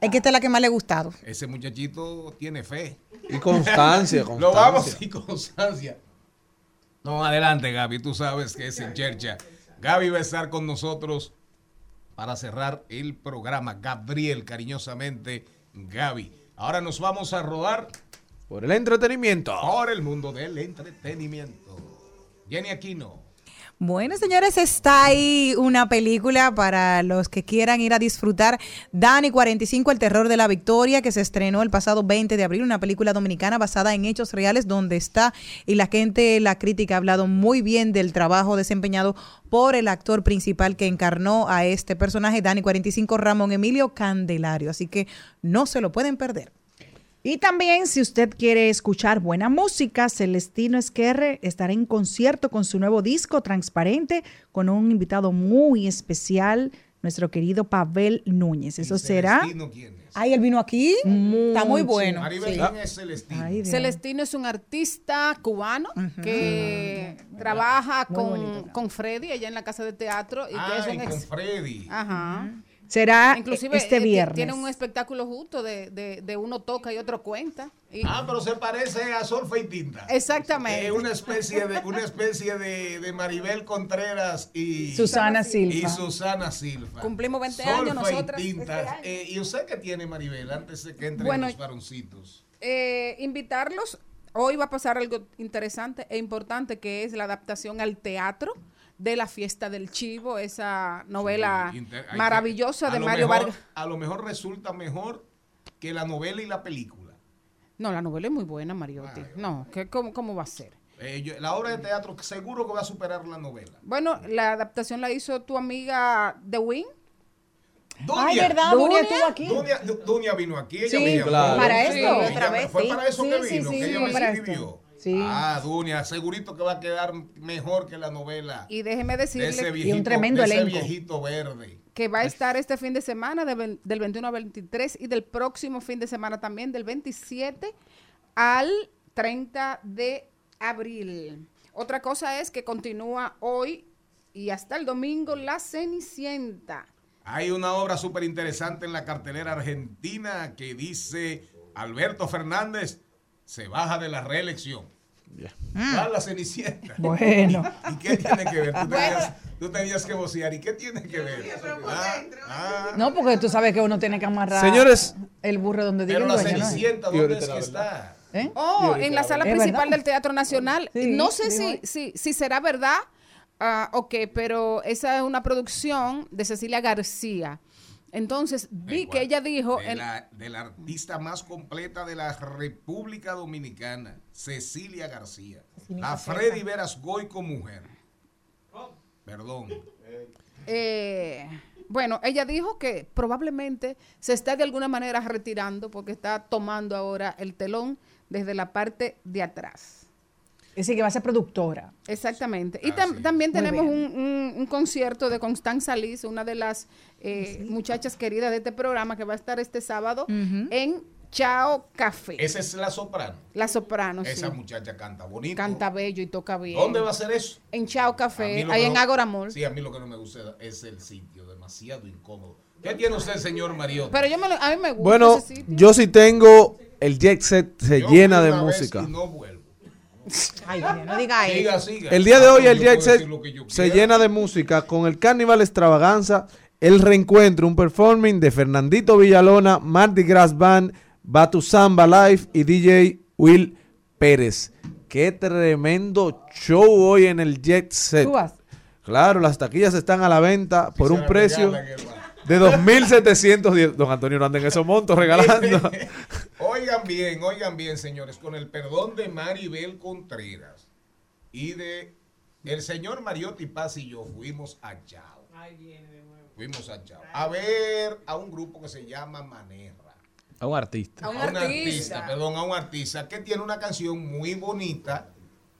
Speaker 7: Es que esta es la que más le ha gustado.
Speaker 2: Ese muchachito tiene fe.
Speaker 4: Y constancia,
Speaker 2: Lo vamos y constancia. No, adelante, Gaby. Tú sabes que es en Chercha. Gaby va a estar con nosotros para cerrar el programa. Gabriel, cariñosamente, Gaby. Ahora nos vamos a rodar
Speaker 4: por el entretenimiento.
Speaker 2: Por el mundo del entretenimiento. Jenny Aquino.
Speaker 7: Bueno, señores, está ahí una película para los que quieran ir a disfrutar. Dani 45, El terror de la victoria, que se estrenó el pasado 20 de abril, una película dominicana basada en hechos reales, donde está y la gente, la crítica ha hablado muy bien del trabajo desempeñado por el actor principal que encarnó a este personaje, Dani 45, Ramón Emilio Candelario. Así que no se lo pueden perder.
Speaker 9: Y también, si usted quiere escuchar buena música, Celestino Esquerre estará en concierto con su nuevo disco Transparente, con un invitado muy especial, nuestro querido Pavel Núñez. Eso será
Speaker 2: Celestino, ¿quién es?
Speaker 7: Ay, él vino aquí. Está muy bueno.
Speaker 2: Maribel,
Speaker 7: Sí.
Speaker 2: ¿quién es Celestino?
Speaker 7: Ay.
Speaker 5: Celestino es un artista cubano que trabaja
Speaker 7: Muy
Speaker 5: con,
Speaker 7: bonito.
Speaker 5: con Freddy allá en la casa de teatro y que
Speaker 2: Ay,
Speaker 5: es un
Speaker 2: con Freddy.
Speaker 5: Ajá.
Speaker 7: Será
Speaker 5: Inclusive
Speaker 7: este
Speaker 5: eh,
Speaker 7: viernes.
Speaker 5: tiene un espectáculo justo de, de, de uno toca y otro cuenta. Y-
Speaker 2: Ah, pero se parece a Solfa y Tinta.
Speaker 5: Exactamente.
Speaker 2: Es una especie de una especie de, de Maribel Contreras y
Speaker 7: Susana Silva.
Speaker 2: Y Susana Silva.
Speaker 5: Cumplimos 20
Speaker 2: Solfa
Speaker 5: años
Speaker 2: y
Speaker 5: nosotras
Speaker 2: Tinta.
Speaker 5: este.
Speaker 2: Eh, ¿Y usted qué tiene, Maribel, antes de que entren
Speaker 5: Bueno,
Speaker 2: los varoncitos?
Speaker 5: eh, invitarlos. Hoy va a pasar algo interesante e importante que es la adaptación al teatro de la fiesta del chivo, esa novela
Speaker 2: Inter- hay que-
Speaker 5: maravillosa de Mario
Speaker 2: mejor-
Speaker 5: Vargas.
Speaker 2: A lo mejor resulta mejor que la novela y la película.
Speaker 5: No, la novela es muy buena, Mariotti. No, ¿qué, cómo, ¿cómo va a ser?
Speaker 2: Eh, yo- la obra de teatro seguro que va a superar la novela.
Speaker 5: Bueno, la adaptación la hizo tu amiga The Win.
Speaker 7: Ay, ¿verdad? Dunia estuvo aquí.
Speaker 2: Dunia, Du- Dunia vino aquí. Ella
Speaker 7: Sí,
Speaker 2: me llamó.
Speaker 7: claro. Para esto. Otra vez,
Speaker 2: Fue
Speaker 7: sí.
Speaker 2: para eso
Speaker 7: Sí,
Speaker 2: que
Speaker 7: sí,
Speaker 2: vino,
Speaker 7: sí,
Speaker 2: que ella me escribió.
Speaker 7: Sí.
Speaker 2: Ah, Dunia, segurito que va a quedar mejor que la novela.
Speaker 5: Y déjeme
Speaker 2: de
Speaker 5: decirle que-
Speaker 2: viejito, de ese viejito verde.
Speaker 5: que va a estar este fin de semana de del 21 al 23 y del próximo fin de semana también del 27 al 30 de abril. Otra cosa es que continúa hoy y hasta el domingo La Cenicienta.
Speaker 2: Hay una obra súper interesante en la cartelera argentina que dice Alberto Fernández se baja de la reelección. Va la Cenicienta.
Speaker 7: Bueno.
Speaker 2: ¿Y qué tiene que ver? Tú tenías, tú tenías que vocear. ¿Y qué tiene que ver? Ah, ah.
Speaker 7: No, porque tú sabes que uno tiene que amarrar
Speaker 2: Señores.
Speaker 7: el burro donde diga
Speaker 2: Pero la. Cenicienta, ¿dónde
Speaker 4: ahorita
Speaker 2: es que está?
Speaker 7: ¿Eh?
Speaker 5: Oh, en la sala principal
Speaker 7: verdad.
Speaker 5: del Teatro Nacional.
Speaker 7: Sí,
Speaker 5: no sé si, si, si será verdad, ah, ok, pero esa es una producción de Cecilia García. Entonces, vi que ella dijo...
Speaker 2: de
Speaker 5: en-
Speaker 2: la, de la artista más completa de la República Dominicana, Cecilia García. La Freddy Veras Goico mujer. Perdón.
Speaker 5: Eh, bueno, ella dijo que probablemente se está de alguna manera retirando porque está tomando ahora el telón desde la parte de atrás.
Speaker 7: Es decir, que va a ser productora.
Speaker 5: Exactamente. Y tam- también tenemos un,
Speaker 7: bien.
Speaker 5: un- un concierto de Constanza Liz, una de las eh, muchachas queridas de este programa que va a estar este sábado en Chao Café.
Speaker 2: Esa es la soprano.
Speaker 5: La soprano,
Speaker 2: Esa
Speaker 5: sí.
Speaker 2: muchacha canta bonito.
Speaker 5: Canta bello y toca bien.
Speaker 2: ¿Dónde va a ser eso?
Speaker 5: En Chao Café, ahí en Agora Mall.
Speaker 2: Sí, a mí lo que no me gusta es el sitio, demasiado incómodo. ¿Qué tiene usted, señor Mariota?
Speaker 5: Pero yo me lo- a mí me gusta
Speaker 4: Bueno,
Speaker 5: ese sitio.
Speaker 4: yo sí tengo el jet set se
Speaker 2: Yo
Speaker 4: llena de música.
Speaker 2: y no vuelvo.
Speaker 7: Ay, Dios, no diga eso.
Speaker 2: Siga, siga.
Speaker 4: El día de
Speaker 2: Ah,
Speaker 4: hoy
Speaker 2: pues
Speaker 4: el
Speaker 2: yo
Speaker 4: se
Speaker 2: quiera.
Speaker 4: llena de música con el Carnival Extravaganza, el reencuentro, un performing de Fernandito Villalona, Mardi Gras Band, Batu Samba Live y DJ Will Pérez. Qué tremendo show hoy en el jet set.
Speaker 7: ¿Tú vas?
Speaker 4: Claro, las taquillas están a la venta por
Speaker 2: Se
Speaker 4: un precio. De 2.710. Don Antonio no anda en esos montos regalando.
Speaker 2: Oigan bien, oigan bien, señores, con el perdón de Maribel Contreras y de el señor Mariotti Paz y yo fuimos a Chao. Fuimos a Chao. A ver a un grupo que se llama Manerra.
Speaker 3: A un artista.
Speaker 5: A un
Speaker 2: a un artista.
Speaker 5: artista.
Speaker 2: perdón, a un artista que tiene una canción muy bonita.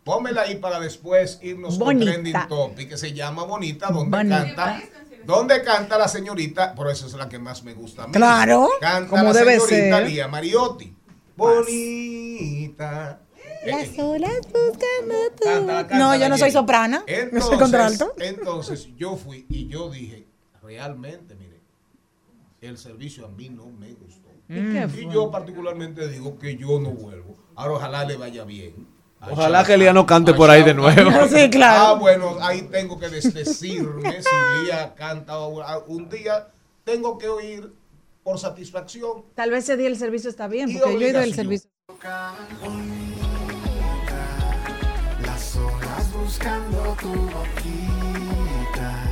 Speaker 2: Pónmela ahí para después irnos
Speaker 7: Bonita.
Speaker 2: con Trending Topic, que se llama Bonita, donde
Speaker 7: Bonita.
Speaker 2: canta. Donde canta la señorita, por eso es la que más me gusta a mí.
Speaker 7: Claro,
Speaker 2: Canta
Speaker 7: como
Speaker 2: la
Speaker 7: debe
Speaker 2: señorita
Speaker 7: ser.
Speaker 2: Lía Mariotti. Bonita.
Speaker 7: Las olas buscando tu...
Speaker 2: Canta, canta
Speaker 7: No, yo no soy soprana. Yo soy
Speaker 2: Entonces,
Speaker 7: contralto.
Speaker 2: entonces yo fui y yo dije, realmente, mire, el servicio a mí no me gustó.
Speaker 7: ¿Y
Speaker 2: yo particularmente digo que yo no vuelvo. Ahora ojalá le vaya bien.
Speaker 4: Ojalá que Lía no cante por ahí de nuevo.
Speaker 2: Café.
Speaker 7: Sí, claro.
Speaker 2: Ah, bueno, ahí tengo que desdecirme si Lía canta un día. Tengo que oír por satisfacción.
Speaker 7: Tal vez ese día el servicio está bien,
Speaker 2: Y
Speaker 7: porque yo he ido al
Speaker 2: obligación.
Speaker 7: servicio.
Speaker 18: Las olas buscando tu boquita.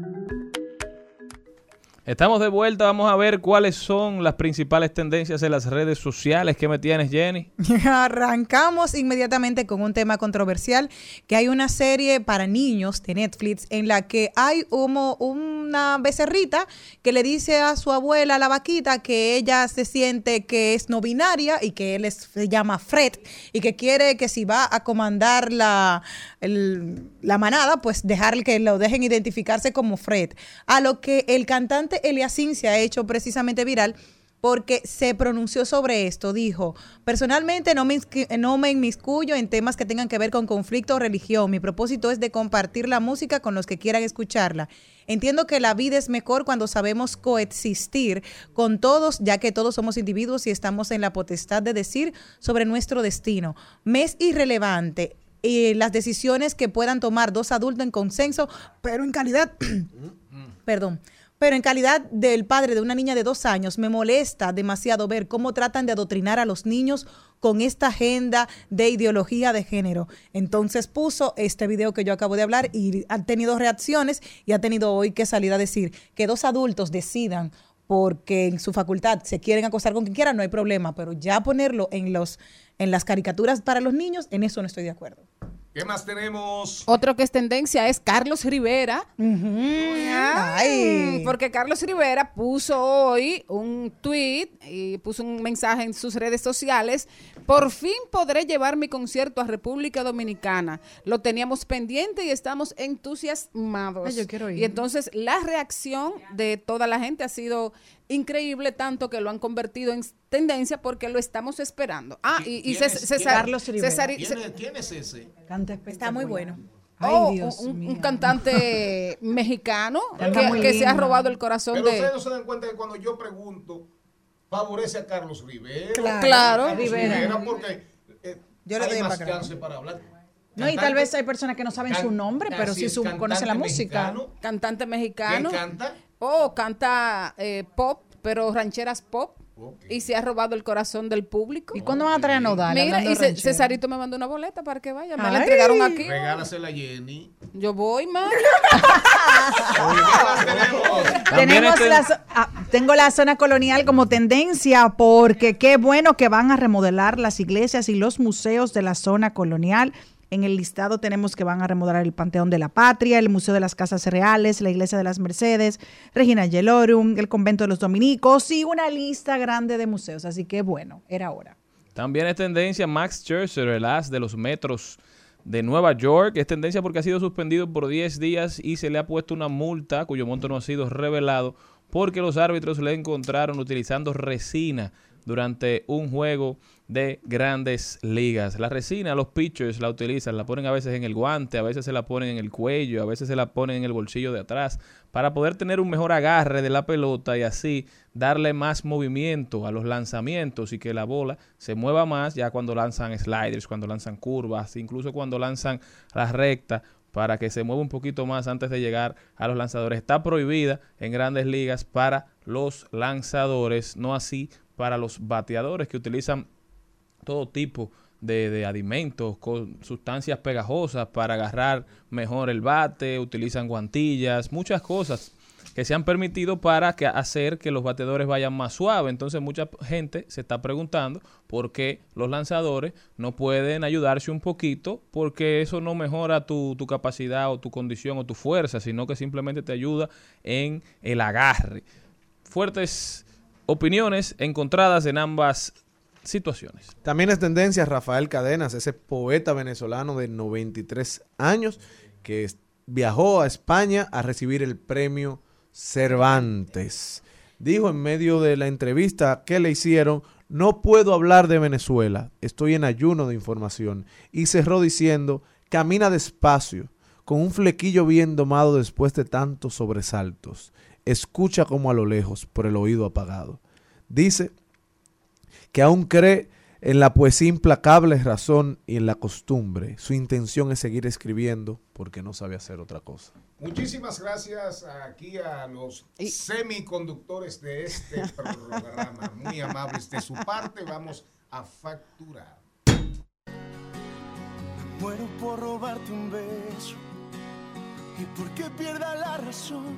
Speaker 3: Estamos de vuelta, vamos a ver cuáles son las principales tendencias en las redes sociales. ¿Qué me tienes, Jenny?
Speaker 7: Arrancamos inmediatamente con un tema controversial, que hay una serie para niños de Netflix en la que hay como una becerrita que le dice a su abuela, la vaquita, que ella se siente que es no binaria y que él es- se llama Fred y que quiere que si va a comandar la, la manada, pues dejar que lo dejen identificarse como Fred. A lo que el cantante Eliasin se ha hecho precisamente viral porque se pronunció sobre esto. Dijo, personalmente no me, no me inmiscuyo en temas que tengan que ver con conflicto o religión. Mi propósito es de compartir la música con los que quieran escucharla. Entiendo que la vida es mejor cuando sabemos coexistir con todos, ya que todos somos individuos y estamos en la potestad de decir sobre nuestro destino. Me es irrelevante eh, las decisiones que puedan tomar dos adultos en consenso, pero en calidad perdón. Pero en calidad del padre de una niña de dos años, me molesta demasiado ver cómo tratan de adoctrinar a los niños con esta agenda de ideología de género. Entonces puso este video que yo acabo de hablar y ha tenido reacciones y ha tenido hoy que salir a decir que dos adultos decidan porque en su facultad se quieren acostar con quien quieran, no hay problema, pero ya ponerlo en los en las caricaturas para los niños, en eso no estoy de acuerdo.
Speaker 2: ¿Qué más tenemos?
Speaker 5: Otro que es tendencia es Carlos Rivera.
Speaker 7: Ay.
Speaker 5: Porque Carlos Rivera puso hoy un tweet y puso un mensaje en sus redes sociales. Por fin podré llevar mi concierto a República Dominicana. Lo teníamos pendiente y estamos entusiasmados.
Speaker 7: Ay, yo quiero ir.
Speaker 5: Y entonces la reacción de toda la gente ha sido increíble, tanto que lo han convertido en tendencia porque lo estamos esperando. Ah, y, y
Speaker 2: ¿Quién
Speaker 5: Cés-
Speaker 2: es-
Speaker 5: César,
Speaker 7: Carlos Rivera.
Speaker 5: César-
Speaker 2: ¿Quién es, quién es ese?
Speaker 7: Está muy bueno.
Speaker 5: Oh,
Speaker 7: Ay, Dios
Speaker 5: un, un
Speaker 7: mío.
Speaker 5: cantante mexicano
Speaker 7: Canta
Speaker 5: que, se ha robado el corazón
Speaker 2: Pero
Speaker 5: de...
Speaker 2: ustedes no se dan cuenta que cuando yo pregunto, favorece a Carlos Rivera.
Speaker 7: Claro.
Speaker 5: Claro.
Speaker 2: Carlos
Speaker 7: Rivera.
Speaker 2: Rivera, porque eh,
Speaker 7: Yo le doy
Speaker 2: más
Speaker 7: background.
Speaker 2: chance para hablar.
Speaker 9: No, y tal vez hay personas que no saben su
Speaker 2: can-
Speaker 9: nombre, pero sí su, conocen la música.
Speaker 2: mexicano.
Speaker 5: Cantante mexicano.
Speaker 2: ¿Quién canta?
Speaker 5: Oh, canta eh, pop, pero rancheras pop. Y se ha robado el corazón del público.
Speaker 9: ¿Y cuándo van a traer a Nodal?
Speaker 5: Mira, y? Cesarito me mandó una boleta para que vaya. Me
Speaker 7: Ay.
Speaker 5: la entregaron aquí.
Speaker 2: Regálasela a Jenny.
Speaker 5: Yo voy, man.
Speaker 2: Oye, ¿qué más tenemos?
Speaker 3: Este-
Speaker 9: la ah, tengo la zona colonial como tendencia porque qué bueno que van a remodelar las iglesias y los museos de la zona colonial. En el listado tenemos que van a remodelar el Panteón de la Patria, el Museo de las Casas Reales, la Iglesia de las Mercedes, Regina Yelorum, el Convento de los Dominicos y una lista grande de museos. Así que bueno, era hora.
Speaker 3: También es tendencia Max Scherzer, el as de los metros de Nueva York. Es tendencia porque ha sido suspendido por 10 días y se le ha puesto una multa cuyo monto no ha sido revelado porque los árbitros le encontraron utilizando resina durante un juego de grandes ligas. La resina, los pitchers la utilizan, la ponen a veces en el guante, a veces se la ponen en el cuello, a veces se la ponen en el bolsillo de atrás para poder tener un mejor agarre de la pelota y así darle más movimiento a los lanzamientos y que la bola se mueva más ya cuando lanzan sliders, cuando lanzan curvas, incluso cuando lanzan la recta para que se mueva un poquito más antes de llegar a los lanzadores. Está prohibida en grandes ligas para los lanzadores, no así para los bateadores que utilizan todo tipo de, de alimentos con sustancias pegajosas para agarrar mejor el bate, utilizan guantillas, muchas cosas que se han permitido para que hacer que los bateadores vayan más suave. Entonces mucha gente se está preguntando por qué los lanzadores no pueden ayudarse un poquito, porque eso no mejora tu, tu capacidad o tu condición o tu fuerza, sino que simplemente te ayuda en el agarre. Fuertes opiniones encontradas en ambas situaciones.
Speaker 4: También es tendencia Rafael Cadenas, ese poeta venezolano de 93 años que viajó a España a recibir el premio Cervantes. Dijo en medio de la entrevista que le hicieron, no puedo hablar de Venezuela, estoy en ayuno de información. Y cerró diciendo, camina despacio, con un flequillo bien domado después de tantos sobresaltos. Escucha como a lo lejos, por el oído apagado. Dice que aún cree en la poesía implacable razón y en la costumbre. Su intención es seguir escribiendo porque no sabe hacer otra cosa.
Speaker 2: Muchísimas gracias aquí a los semiconductores de este programa. Muy amables de su parte. Vamos a facturar.
Speaker 18: Muero por robarte un beso y porque pierda la razón.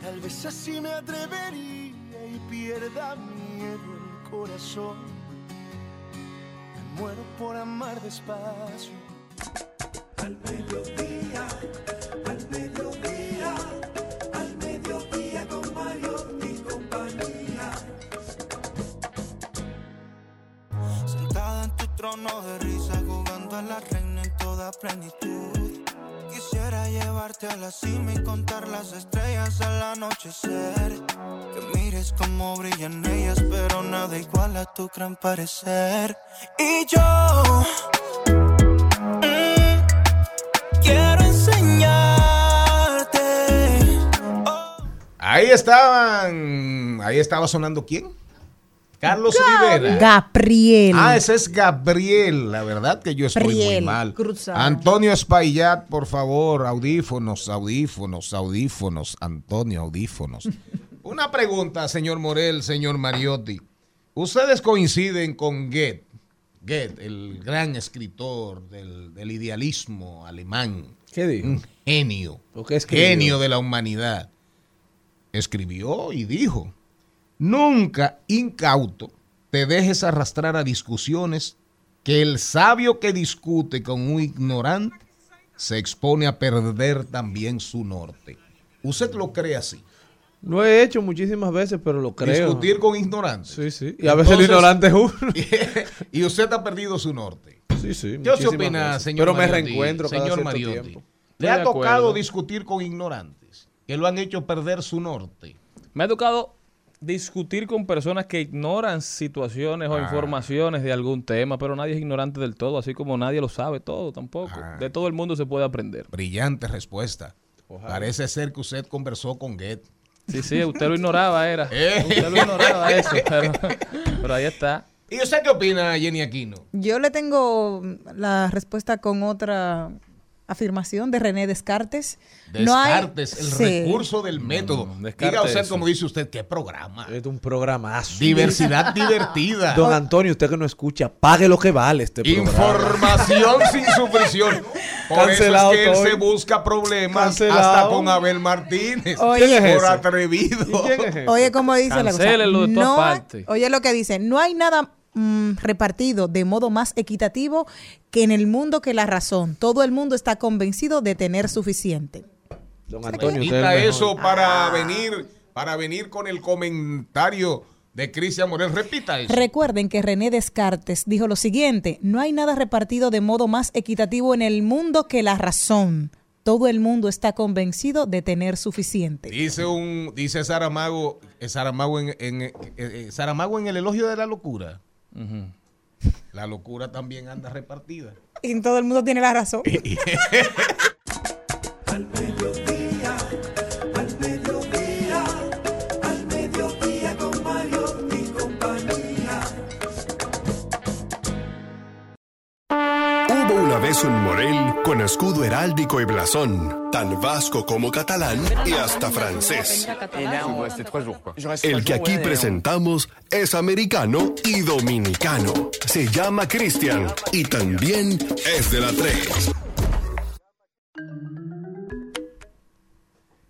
Speaker 18: Tal vez así me atrevería y pierda miedo corazón. Me muero por amar despacio.
Speaker 1: Al mediodía, al mediodía, al mediodía con Mario y compañía.
Speaker 18: Sentada en tu trono de risa, jugando a la reina en toda plenitud. Llevarte a la cima y contar las estrellas al anochecer. Que mires cómo brillan ellas, pero nada igual a tu gran parecer. Y yo mm, quiero enseñarte.
Speaker 2: Ahí estaban. Ahí estaba sonando quién? Carlos Rivera.
Speaker 9: Gabriel.
Speaker 2: Ah, ese es Gabriel. La verdad que yo estoy muy mal.
Speaker 9: Cruzado.
Speaker 2: Antonio Espaillat, por favor, audífonos, audífonos, audífonos. Antonio, audífonos. Una pregunta, señor Morel, señor Mariotti. ¿Ustedes coinciden con Goethe? Goethe, el gran escritor del, del idealismo alemán.
Speaker 4: ¿Qué dijo?
Speaker 2: Un genio.
Speaker 4: ¿O qué escribió?
Speaker 2: Genio de la humanidad. Escribió y dijo, nunca incauto te dejes arrastrar a discusiones que el sabio que discute con un ignorante se expone a perder también su norte. ¿Usted lo cree así?
Speaker 4: Lo he hecho muchísimas veces, pero lo creo.
Speaker 2: Discutir con ignorantes.
Speaker 4: Sí, sí. Y a veces el ignorante es uno.
Speaker 2: y usted ha perdido su norte.
Speaker 4: Sí, sí.
Speaker 2: ¿Qué se opina,
Speaker 4: veces.
Speaker 2: señor
Speaker 4: Pero me reencuentro cada
Speaker 2: Señor
Speaker 4: cierto
Speaker 2: Mariotti.
Speaker 4: tiempo.
Speaker 2: ¿Le ha tocado
Speaker 3: acuerdo.
Speaker 2: discutir con ignorantes que lo han hecho perder su norte?
Speaker 3: Me ha tocado discutir con personas que ignoran situaciones o
Speaker 2: Ah.
Speaker 3: informaciones de algún tema, pero nadie es ignorante del todo, así como nadie lo sabe todo tampoco.
Speaker 2: Ah.
Speaker 3: De todo el mundo se puede aprender.
Speaker 2: Brillante respuesta. Parece ser que usted conversó con Goethe.
Speaker 3: Sí, sí, usted lo ignoraba, era.
Speaker 2: Eh.
Speaker 3: Usted lo ignoraba eso, pero, pero ahí está.
Speaker 2: ¿Y usted qué opina, Jenny Aquino?
Speaker 7: Yo le tengo la respuesta con otra afirmación de René Descartes. No hay-
Speaker 2: Descartes, el
Speaker 7: Sí.
Speaker 2: recurso del método. Diga usted,
Speaker 4: eso.
Speaker 2: como dice usted, qué programa.
Speaker 4: Es un programazo.
Speaker 2: Diversidad divertida.
Speaker 4: Don Antonio, usted que no escucha, pague lo que vale este programa.
Speaker 2: Información sin sufrición. Por
Speaker 4: Cancelado
Speaker 2: eso es que él se busca problemas
Speaker 4: Cancelado.
Speaker 2: hasta con Abel Martínez.
Speaker 7: Oye. ¿Quién es
Speaker 2: por
Speaker 7: ese?
Speaker 2: atrevido.
Speaker 7: Oye, como dice la cosa.
Speaker 3: Cancélenlo de todas
Speaker 7: no oye lo que dice, no hay nada mm, repartido de modo más equitativo que en el mundo que la razón. Todo el mundo está convencido de tener suficiente.
Speaker 4: Don
Speaker 2: Antonio, Quita eso para venir, para venir con el comentario de Cristian Morel. Repita eso.
Speaker 7: Recuerden que René Descartes dijo lo siguiente, no hay nada repartido de modo más equitativo en el mundo que la razón. Todo el mundo está convencido de tener suficiente.
Speaker 2: Dice un, dice Saramago, eh, Saramago en, en- eh, eh, Saramago en el elogio de la locura. La locura también anda repartida.
Speaker 7: Y todo el mundo tiene la razón.
Speaker 10: Vez un Morel con escudo heráldico y blasón, tan vasco como catalán y hasta francés. El que aquí presentamos es americano y dominicano. Se llama Cristian y también es de la 3.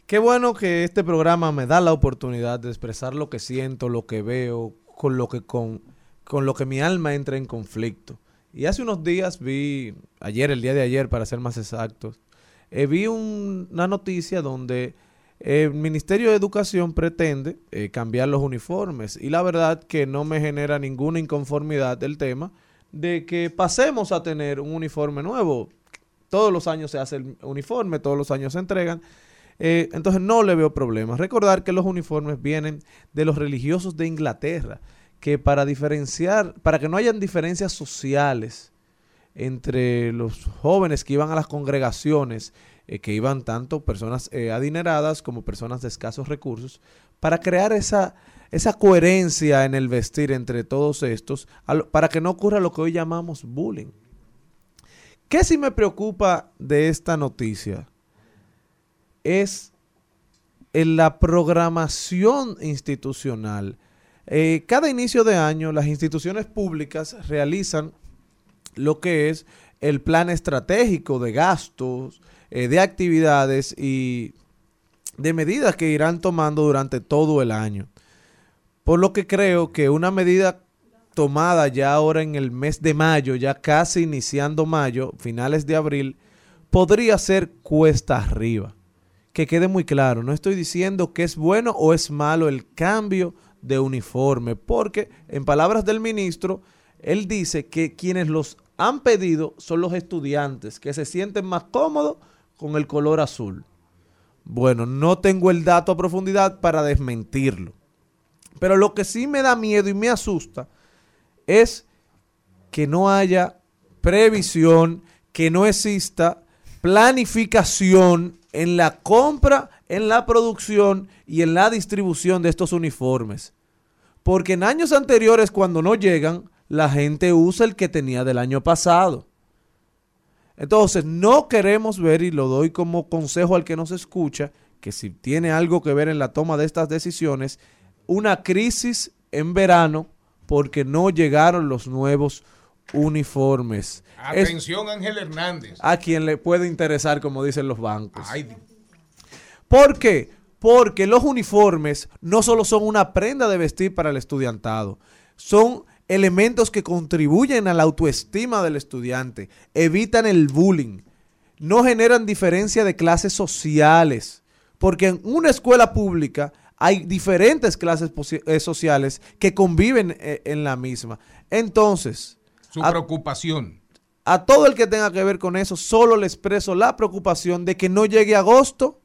Speaker 4: Qué bueno que este programa me da la oportunidad de expresar lo que siento, lo que veo, con lo que con, con lo que mi alma entra en conflicto. Y hace unos días vi, ayer, el día de ayer, para ser más exactos, eh, vi un- una noticia donde el Ministerio de Educación pretende eh, cambiar los uniformes. Y la verdad que no me genera ninguna inconformidad el tema de que pasemos a tener un uniforme nuevo. Todos los años se hace el uniforme, todos los años se entregan. Eh, entonces no le veo problemas. Recordar que los uniformes vienen de los religiosos de Inglaterra, que para diferenciar, para que no hayan diferencias sociales entre los jóvenes que iban a las congregaciones, eh, que iban tanto personas eh, adineradas como personas de escasos recursos, para crear esa, esa coherencia en el vestir entre todos estos, para que no ocurra lo que hoy llamamos bullying. ¿Qué sí me preocupa de esta noticia? es en la programación institucional. Eh, cada inicio de año las instituciones públicas realizan lo que es el plan estratégico de gastos, eh, de actividades y de medidas que irán tomando durante todo el año. Por lo que creo que una medida tomada ya ahora en el mes de mayo, ya casi iniciando mayo, finales de abril, podría ser cuesta arriba. Que quede muy claro, no estoy diciendo que es bueno o es malo el cambio de uniforme, porque en palabras del ministro, él dice que quienes los han pedido son los estudiantes, que se sienten más cómodos con el color azul. Bueno, no tengo el dato a profundidad para desmentirlo. Pero lo que sí me da miedo y me asusta es que no haya previsión, que no exista planificación en la compra, en la producción y en la distribución de estos uniformes. Porque en años anteriores, cuando no llegan, la gente usa el que tenía del año pasado. Entonces, no queremos ver, y lo doy como consejo al que nos escucha, que si tiene algo que ver en la toma de estas decisiones, una crisis en verano porque no llegaron los nuevos uniformes. Es
Speaker 2: Atención, Ángel Hernández.
Speaker 4: a quien le puede interesar, como dicen los bancos.
Speaker 2: Ay,
Speaker 4: ¿Por qué? Porque los uniformes no solo son una prenda de vestir para el estudiantado, son elementos que contribuyen a la autoestima del estudiante, evitan el bullying, no generan diferencia de clases sociales, porque en una escuela pública hay diferentes clases eh, sociales que conviven eh, en la misma. Entonces,
Speaker 2: Su
Speaker 4: a-
Speaker 2: preocupación.
Speaker 4: a todo el que tenga que ver con eso, solo le expreso la preocupación de que no llegue agosto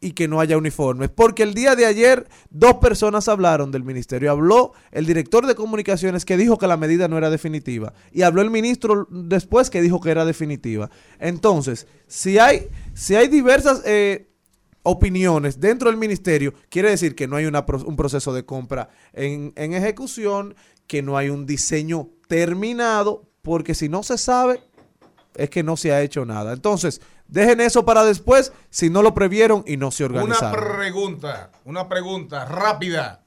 Speaker 4: y que no haya uniformes. Porque el día de ayer dos personas hablaron del ministerio. Habló el director de comunicaciones que dijo que la medida no era definitiva. Y habló el ministro después que dijo que era definitiva. Entonces, si hay, si hay diversas eh, opiniones dentro del ministerio, quiere decir que no hay una un proceso de compra en, en ejecución, que no hay un diseño terminado, porque si no se sabe, es que no se ha hecho nada. Entonces, dejen eso para después si no lo previeron y no se
Speaker 2: Una
Speaker 4: organizaron.
Speaker 2: pregunta, una pregunta rápida.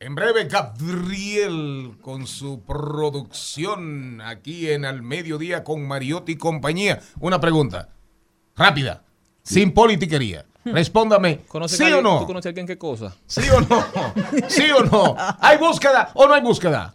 Speaker 2: En breve, Gabriel con su producción aquí en Al Mediodía con Mariotti y compañía. Una pregunta rápida, sin politiquería. Respóndame,
Speaker 3: ¿Conoces
Speaker 2: ¿sí
Speaker 3: a
Speaker 2: o no?
Speaker 3: ¿Tú conoces a alguien qué cosa?
Speaker 2: ¿Sí o no? ¿Sí o no? ¿Hay búsqueda o no hay búsqueda?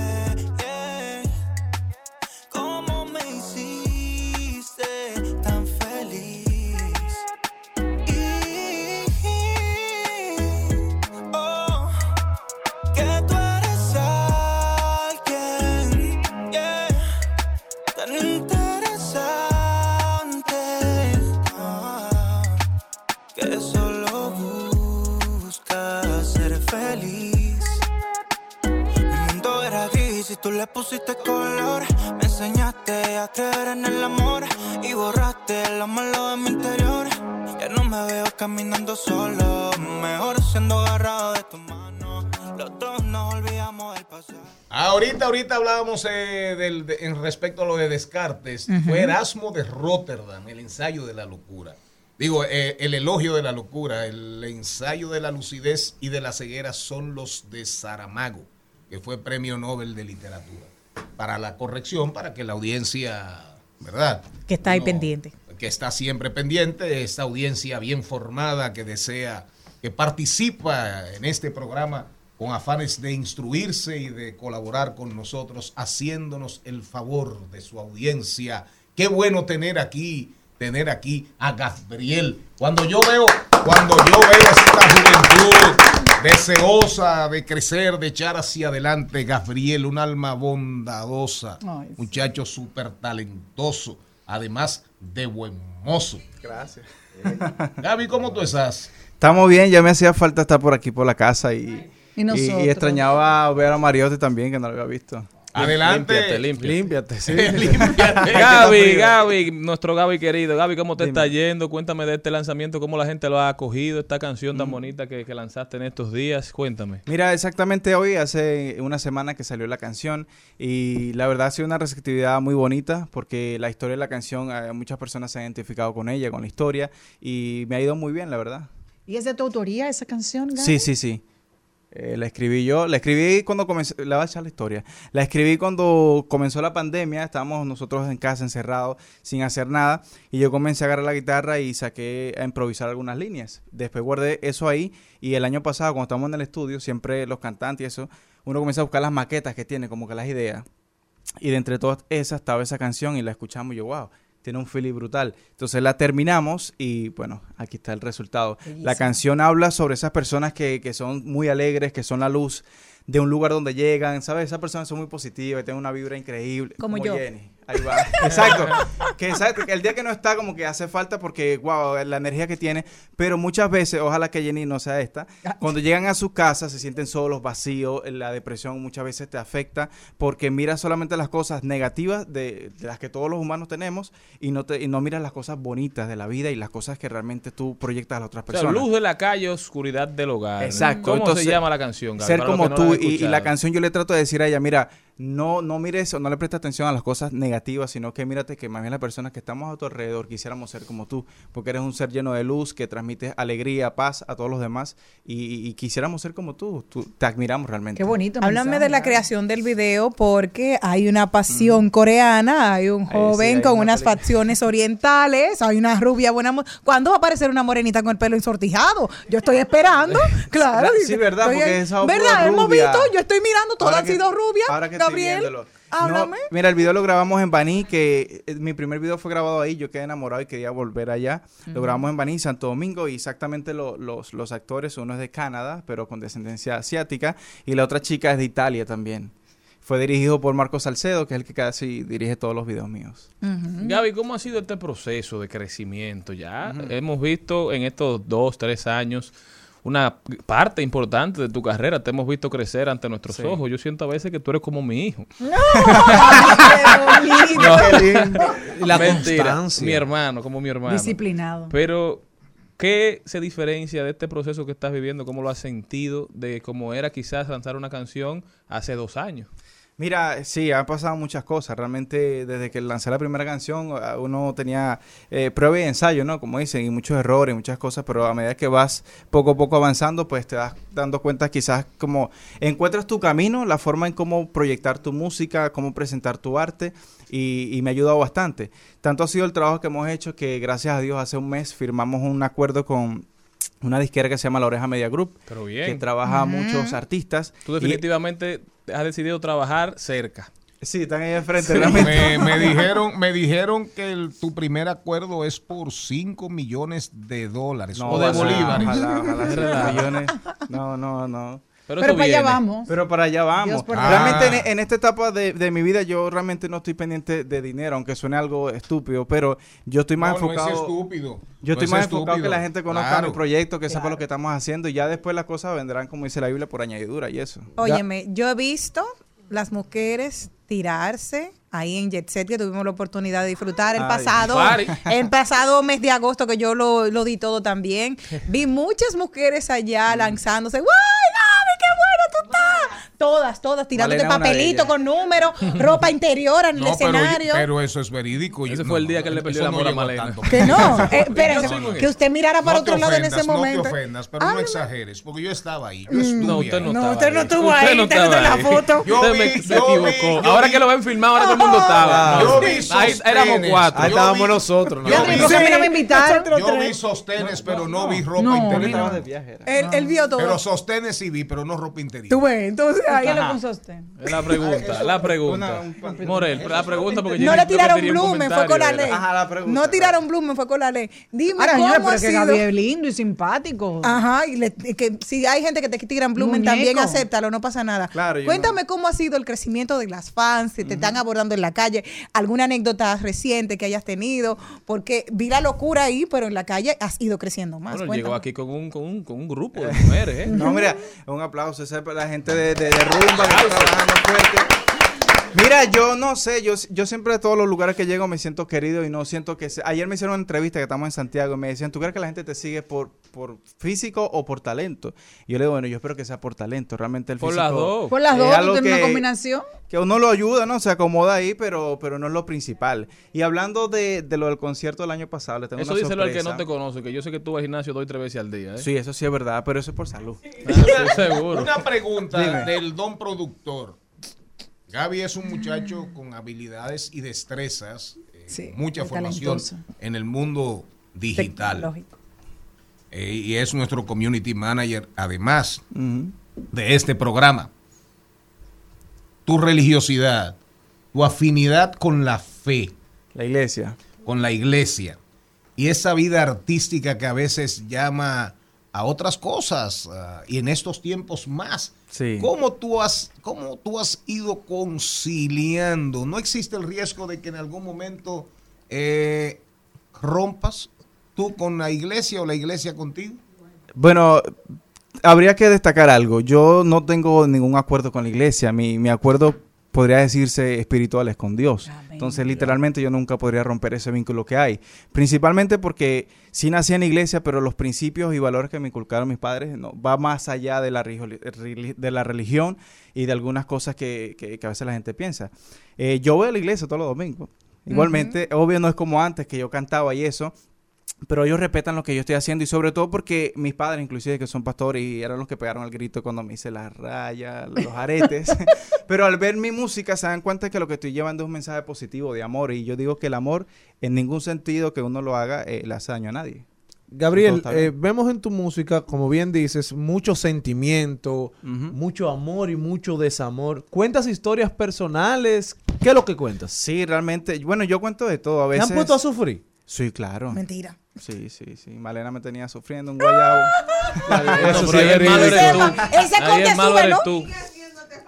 Speaker 18: le pusiste color. Me enseñaste a creer en el amor y borraste lo malo de mi interior. Ya no me veo caminando solo, mejor siendo agarrado de tu mano. Los dos nos olvidamos del pasado.
Speaker 2: Ahorita, ahorita hablábamos eh, del, de- en respecto a lo de Descartes.
Speaker 18: Ujú.
Speaker 2: Fue Erasmo de Rotterdam, el ensayo de la locura. Digo, eh, el elogio de la locura, el ensayo de la lucidez y de la ceguera son los de Saramago, que fue premio Nobel de literatura. Para la corrección, para que la audiencia, ¿verdad?
Speaker 7: Que está ahí
Speaker 2: No,
Speaker 7: pendiente.
Speaker 2: que está siempre pendiente, esta audiencia bien formada que desea, que participa en este programa con afanes de instruirse y de colaborar con nosotros, haciéndonos el favor de su audiencia. Qué bueno tener aquí, tener aquí a Gabriel. Cuando yo veo, cuando yo veo esta juventud deseosa de crecer, de echar hacia adelante, Gabriel, un alma bondadosa, muchacho súper talentoso, además de buen mozo.
Speaker 19: Gracias.
Speaker 2: Gaby, ¿cómo tú estás?
Speaker 19: Estamos bien, ya me hacía falta estar por aquí por la casa y,
Speaker 7: Y
Speaker 19: y extrañaba ver a Mariotti también, que no lo había visto.
Speaker 2: Adelante.
Speaker 3: Límpiate, límpiate.
Speaker 19: Límpiate, sí.
Speaker 2: Límpiate.
Speaker 3: Gaby, Gaby, nuestro Gaby querido. Gaby, ¿cómo te está yendo? Cuéntame de este lanzamiento, cómo la gente lo ha acogido, esta canción
Speaker 19: Mm.
Speaker 3: tan bonita que, que lanzaste en estos días. Cuéntame.
Speaker 19: Mira, exactamente hoy, hace una semana que salió la canción y la verdad ha sido una receptividad muy bonita porque la historia de la canción, eh, muchas personas se han identificado con ella, con la historia y me ha ido muy bien, la verdad.
Speaker 9: ¿Y es de tu autoría esa canción, Gaby?
Speaker 19: Sí, sí, sí. Eh, la escribí yo, la escribí cuando comenzó, le voy a echar la historia. La escribí cuando comenzó la pandemia, estábamos nosotros en casa encerrados sin hacer nada y yo comencé a agarrar la guitarra y saqué a improvisar algunas líneas. Después guardé eso ahí y el año pasado cuando estábamos en el estudio, siempre los cantantes y eso, uno comienza a buscar las maquetas que tiene, como que las ideas. Y de entre todas esas estaba esa canción y la escuchamos y yo, wow, tiene un feeling brutal. Entonces la terminamos y bueno, aquí está el resultado. La canción habla sobre esas personas que, que son muy alegres, que son la luz de un lugar donde llegan, ¿sabes? Esas personas son muy positivas, tienen una vibra increíble.
Speaker 9: Como yo.
Speaker 19: Jenny. Ahí va. Exacto. que exacto. El día que no está, como que hace falta porque, wow, la energía que tiene. Pero muchas veces, ojalá que Jenny no sea esta, cuando llegan a su casa se sienten solos, vacíos. La depresión muchas veces te afecta porque miras solamente las cosas negativas de, de las que todos los humanos tenemos y no, te, y no miras las cosas bonitas de la vida y las cosas que realmente tú proyectas a las otras
Speaker 3: O sea,
Speaker 19: personas.
Speaker 3: luz de la calle, oscuridad del hogar.
Speaker 19: Exacto.
Speaker 3: ¿Cómo
Speaker 19: Entonces,
Speaker 3: se llama la canción? Gaby?
Speaker 19: Ser
Speaker 3: Para
Speaker 19: como
Speaker 3: no
Speaker 19: tú. Y, y la canción yo le trato de decir a ella, mira, no, no mires o no le prestes atención a las cosas negativas, sino que mírate que más bien las personas que estamos a tu alrededor quisiéramos ser como tú, porque eres un ser lleno de luz, que transmites alegría, paz a todos los demás y, y quisiéramos ser como tú. tú te admiramos realmente.
Speaker 9: Qué bonito.
Speaker 7: Háblame
Speaker 9: mensaje,
Speaker 7: de la creación del video porque hay una pasión coreana, hay un
Speaker 19: sí,
Speaker 7: joven
Speaker 19: hay
Speaker 7: con
Speaker 19: una
Speaker 7: unas
Speaker 19: película.
Speaker 7: facciones orientales, hay una rubia buena. ¿Cuándo va a aparecer una morenita con el pelo ensortijado? Yo estoy esperando, claro.
Speaker 19: Sí,
Speaker 7: dice,
Speaker 19: verdad, porque
Speaker 7: en-
Speaker 19: esa
Speaker 7: ¿Verdad?
Speaker 19: pura
Speaker 7: Hemos
Speaker 19: rubia.
Speaker 7: visto, yo estoy mirando, todas han sido rubias. Gabriel, háblame.
Speaker 19: No, mira, el video lo grabamos en Baní, que eh, mi primer video fue grabado ahí, yo quedé enamorado y quería volver allá. Lo grabamos en Baní, Santo Domingo, y exactamente lo- los, los actores, uno es de Canadá, pero con descendencia asiática, y la otra chica es de Italia también. Fue dirigido por Marco Salcedo, que es el que casi dirige todos los videos míos.
Speaker 3: Gaby, ¿cómo ha sido este proceso de crecimiento? Ya hemos visto en estos dos, tres años una parte importante de tu carrera. Te hemos visto crecer ante nuestros
Speaker 19: Sí.
Speaker 3: ojos. Yo siento a veces que tú eres como mi hijo.
Speaker 7: bonito.
Speaker 4: Qué lindo. Y la
Speaker 3: Mentira,
Speaker 4: constancia.
Speaker 3: Mi hermano, como mi hermano.
Speaker 9: Disciplinado.
Speaker 3: Pero, ¿qué se diferencia de este proceso que estás viviendo? ¿Cómo lo has sentido de cómo era quizás lanzar una canción hace dos años?
Speaker 19: Mira, sí, han pasado muchas cosas. Realmente, desde que lancé la primera canción, uno tenía eh, prueba y ensayo, ¿no? Como dicen, y muchos errores, muchas cosas, pero a medida que vas poco a poco avanzando, pues te das dando cuenta quizás como encuentras tu camino, la forma en cómo proyectar tu música, cómo presentar tu arte, y, y me ha ayudado bastante. Tanto ha sido el trabajo que hemos hecho que, gracias a Dios, hace un mes firmamos un acuerdo con una disquera que se llama La Oreja Media Group,
Speaker 3: Pero bien.
Speaker 19: que trabaja a muchos artistas.
Speaker 3: Tú
Speaker 19: y-
Speaker 3: definitivamente has decidido trabajar cerca.
Speaker 19: Sí, están ahí de frente.
Speaker 2: Sí, me, me dijeron, me dijeron que el- tu primer acuerdo es por 5 millones de dólares
Speaker 19: No,
Speaker 2: o de bolívares.
Speaker 19: Ojalá, ojalá, millones. No, no, no.
Speaker 3: Pero,
Speaker 9: para allá vamos.
Speaker 19: Pero para allá vamos.
Speaker 9: Por
Speaker 19: realmente en, en esta etapa de, de mi vida yo realmente no estoy pendiente de dinero, aunque suene algo estúpido, pero yo estoy más
Speaker 2: No, no es
Speaker 19: enfocado.
Speaker 2: estúpido.
Speaker 19: Yo
Speaker 2: No
Speaker 19: estoy
Speaker 2: es
Speaker 19: más enfocado que la gente conozca
Speaker 2: Claro.
Speaker 19: mi proyecto, que sepa
Speaker 7: Claro.
Speaker 19: lo que estamos haciendo y ya después las cosas vendrán, como dice la Biblia, por añadidura y eso.
Speaker 7: Óyeme, yo he visto las mujeres tirarse ahí en Jet Set, que tuvimos la oportunidad de disfrutar el
Speaker 19: Ay,
Speaker 7: pasado,
Speaker 3: party.
Speaker 7: el pasado mes de agosto, que yo lo, lo di todo también. Vi muchas mujeres allá lanzándose. ¡Guay, Todas, todas, tirándote
Speaker 19: Malena
Speaker 7: papelito con números, ropa interior en el
Speaker 2: No, pero,
Speaker 7: escenario.
Speaker 2: pero eso es verídico.
Speaker 3: Ese
Speaker 2: Yo-
Speaker 3: fue el día que él le perdió el
Speaker 2: no
Speaker 3: amor a Malena.
Speaker 2: tanto.
Speaker 7: que no, eh, espérese, que usted mirara para otro lado en
Speaker 2: ofendas,
Speaker 7: ese momento.
Speaker 2: No te ofendas, pero no exageres, porque yo estaba ahí. Yo
Speaker 3: No, usted
Speaker 2: ahí.
Speaker 3: no,
Speaker 7: usted no
Speaker 3: ahí.
Speaker 7: estuvo ahí,
Speaker 3: no
Speaker 7: usted no
Speaker 3: estaba
Speaker 7: en la
Speaker 3: ahí.
Speaker 7: foto.
Speaker 2: Yo vi-
Speaker 3: me- se equivocó. ahora que lo ven filmado, ahora todo el mundo estaba.
Speaker 2: Yo
Speaker 3: No,
Speaker 2: vi
Speaker 3: ahí éramos
Speaker 2: sostenes.
Speaker 3: cuatro.
Speaker 4: Ahí estábamos nosotros. ¿no?
Speaker 2: yo
Speaker 7: me invitaron.
Speaker 2: Yo vi sostenes, pero no vi ropa
Speaker 9: No,
Speaker 2: interior.
Speaker 19: Estabas de viaje. era.
Speaker 7: Él, él vio todo.
Speaker 2: Pero sostenes sí vi, pero no ropa interior.
Speaker 7: Tú ves, entonces ahí
Speaker 9: ¿Qué le
Speaker 7: lo
Speaker 9: puso usted?
Speaker 3: La pregunta, la pregunta. Morel, la pregunta porque
Speaker 7: No le tiraron blumen, fue con la ley.
Speaker 19: Ajá, la pregunta,
Speaker 7: no tiraron blumen, fue con la ley. Dime
Speaker 9: Ahora,
Speaker 7: cómo ha
Speaker 9: pero es que
Speaker 7: sido.
Speaker 9: Es lindo y simpático.
Speaker 7: Ajá, y, le- que si hay gente que te tiran blumen,
Speaker 9: Muñeco.
Speaker 7: también acéptalo, no pasa nada.
Speaker 19: Claro,
Speaker 7: Cuéntame cómo ha sido el crecimiento de las fans, si te están abordando en la calle, alguna anécdota reciente que hayas tenido, porque vi la locura ahí, pero en la calle has ido creciendo más.
Speaker 3: Bueno,
Speaker 7: Cuéntame.
Speaker 3: llegó aquí con un, con un, con un grupo de mujeres, ¿eh?
Speaker 19: No, mira, un aplauso. Esa es para la gente de, de, de Rumba que está trabajando fuerte. Mira, yo no sé, yo, yo siempre a todos los lugares que llego me siento querido y no siento que... se- Ayer me hicieron una entrevista que estamos en Santiago y me decían, ¿tú crees que la gente te sigue por, por físico o por talento? Y yo le digo, bueno, yo espero que sea por talento. Realmente el
Speaker 3: Por
Speaker 19: físico...
Speaker 3: las dos.
Speaker 5: Por las dos, tú tienes una
Speaker 19: que-
Speaker 5: combinación.
Speaker 19: que uno lo ayuda, ¿no? Se acomoda ahí, pero, pero no es lo principal. Y hablando de, de lo del concierto del año pasado, le tengo
Speaker 3: Eso
Speaker 19: una
Speaker 3: díselo al que no te conoce, que yo sé que tú vas al gimnasio dos y tres veces al día. ¿eh?
Speaker 19: Sí, eso sí es verdad, pero eso es por salud.
Speaker 3: Ah, sí, seguro.
Speaker 2: Una pregunta
Speaker 19: Dime.
Speaker 2: del don productor. Gaby es un muchacho con habilidades y destrezas, eh,
Speaker 9: Sí,
Speaker 2: mucha formación
Speaker 9: talentoso.
Speaker 2: en el mundo digital. Eh, y es nuestro community manager, además de este programa. Tu religiosidad, tu afinidad con la fe,
Speaker 19: La iglesia.
Speaker 2: con la iglesia y esa vida artística que a veces llama a otras cosas ah, y en estos tiempos más.
Speaker 19: Sí.
Speaker 2: ¿Cómo tú, has, ¿Cómo tú has ido conciliando? ¿No existe el riesgo de que en algún momento eh, rompas tú con la iglesia o la iglesia contigo?
Speaker 19: Bueno, habría que destacar algo. Yo no tengo ningún acuerdo con la iglesia. Mi, mi acuerdo podría decirse espirituales con Dios. Entonces, literalmente yo nunca podría romper ese vínculo que hay. Principalmente porque sí nací en la iglesia, pero los principios y valores que me inculcaron mis padres no va más allá de la, de religión y de algunas cosas que, que- que a veces la gente piensa. Eh, yo voy a la iglesia todos los domingos. Igualmente, obvio no es como antes que yo cantaba y eso, pero ellos respetan lo que yo estoy haciendo y sobre todo porque mis padres, inclusive que son pastores y eran los que pegaron el grito cuando me hice las rayas, los aretes, pero al ver mi música se dan cuenta que lo que estoy llevando es un mensaje positivo de amor y yo digo que el amor en ningún sentido que uno lo haga eh, le hace daño a nadie.
Speaker 4: Gabriel, eh, vemos en tu música, como bien dices, mucho sentimiento, mucho amor y mucho desamor. ¿Cuentas historias personales? ¿Qué es lo que cuentas?
Speaker 19: Sí, realmente, bueno, yo cuento de todo a
Speaker 4: ¿Te
Speaker 19: veces.
Speaker 4: han puesto a sufrir?
Speaker 19: Sí, claro.
Speaker 9: Mentira.
Speaker 19: Sí, sí, sí. Malena me tenía sufriendo un guayabo.
Speaker 3: El malo eres tú. Tú.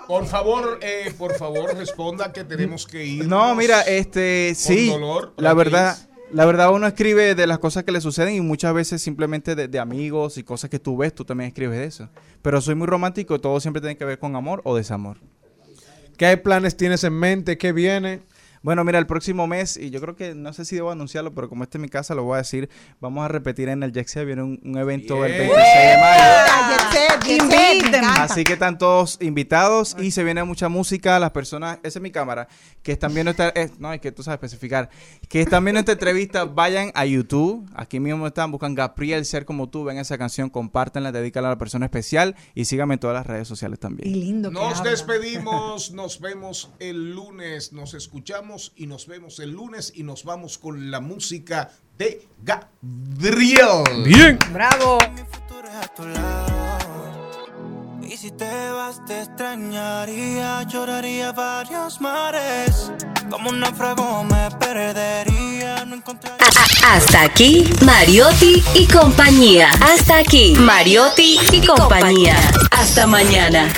Speaker 2: Por favor, eh, por favor, responda que tenemos que ir.
Speaker 19: No, mira, este, sí,
Speaker 2: dolor,
Speaker 19: la verdad, la verdad uno escribe de las cosas que le suceden y muchas veces simplemente de, de amigos y cosas que tú ves, tú también escribes de eso. Pero soy muy romántico, todo siempre tiene que ver con amor o desamor.
Speaker 4: ¿Qué planes tienes en mente? ¿Qué viene?
Speaker 19: Bueno, mira, el próximo mes, y yo creo que no sé si debo anunciarlo, pero como este es mi casa, lo voy a decir. Vamos a repetir en el Jaxia, viene un, un evento el 26 de mayo.
Speaker 9: Inviten.
Speaker 19: Así que están todos invitados y se viene mucha música. Las personas, esa es mi cámara, que están viendo esta, eh, no, es que tú sabes especificar, que están viendo esta entrevista, vayan a YouTube, aquí mismo están, buscan Gabriel Ser Como Tú, ven esa canción, compártenla, dedícala a la persona especial y síganme en todas las redes sociales también.
Speaker 9: lindo
Speaker 2: Nos despedimos, nos vemos el lunes, nos escuchamos y nos vemos el lunes y nos vamos con la música de Gabriel.
Speaker 3: Bien.
Speaker 9: Bravo.
Speaker 18: Y si te vas te extrañaría, lloraría varios mares. Como un náufrago me perdería, no encontraría...
Speaker 15: Hasta aquí, Mariotti y compañía. Hasta aquí, Mariotti y compañía. Hasta mañana.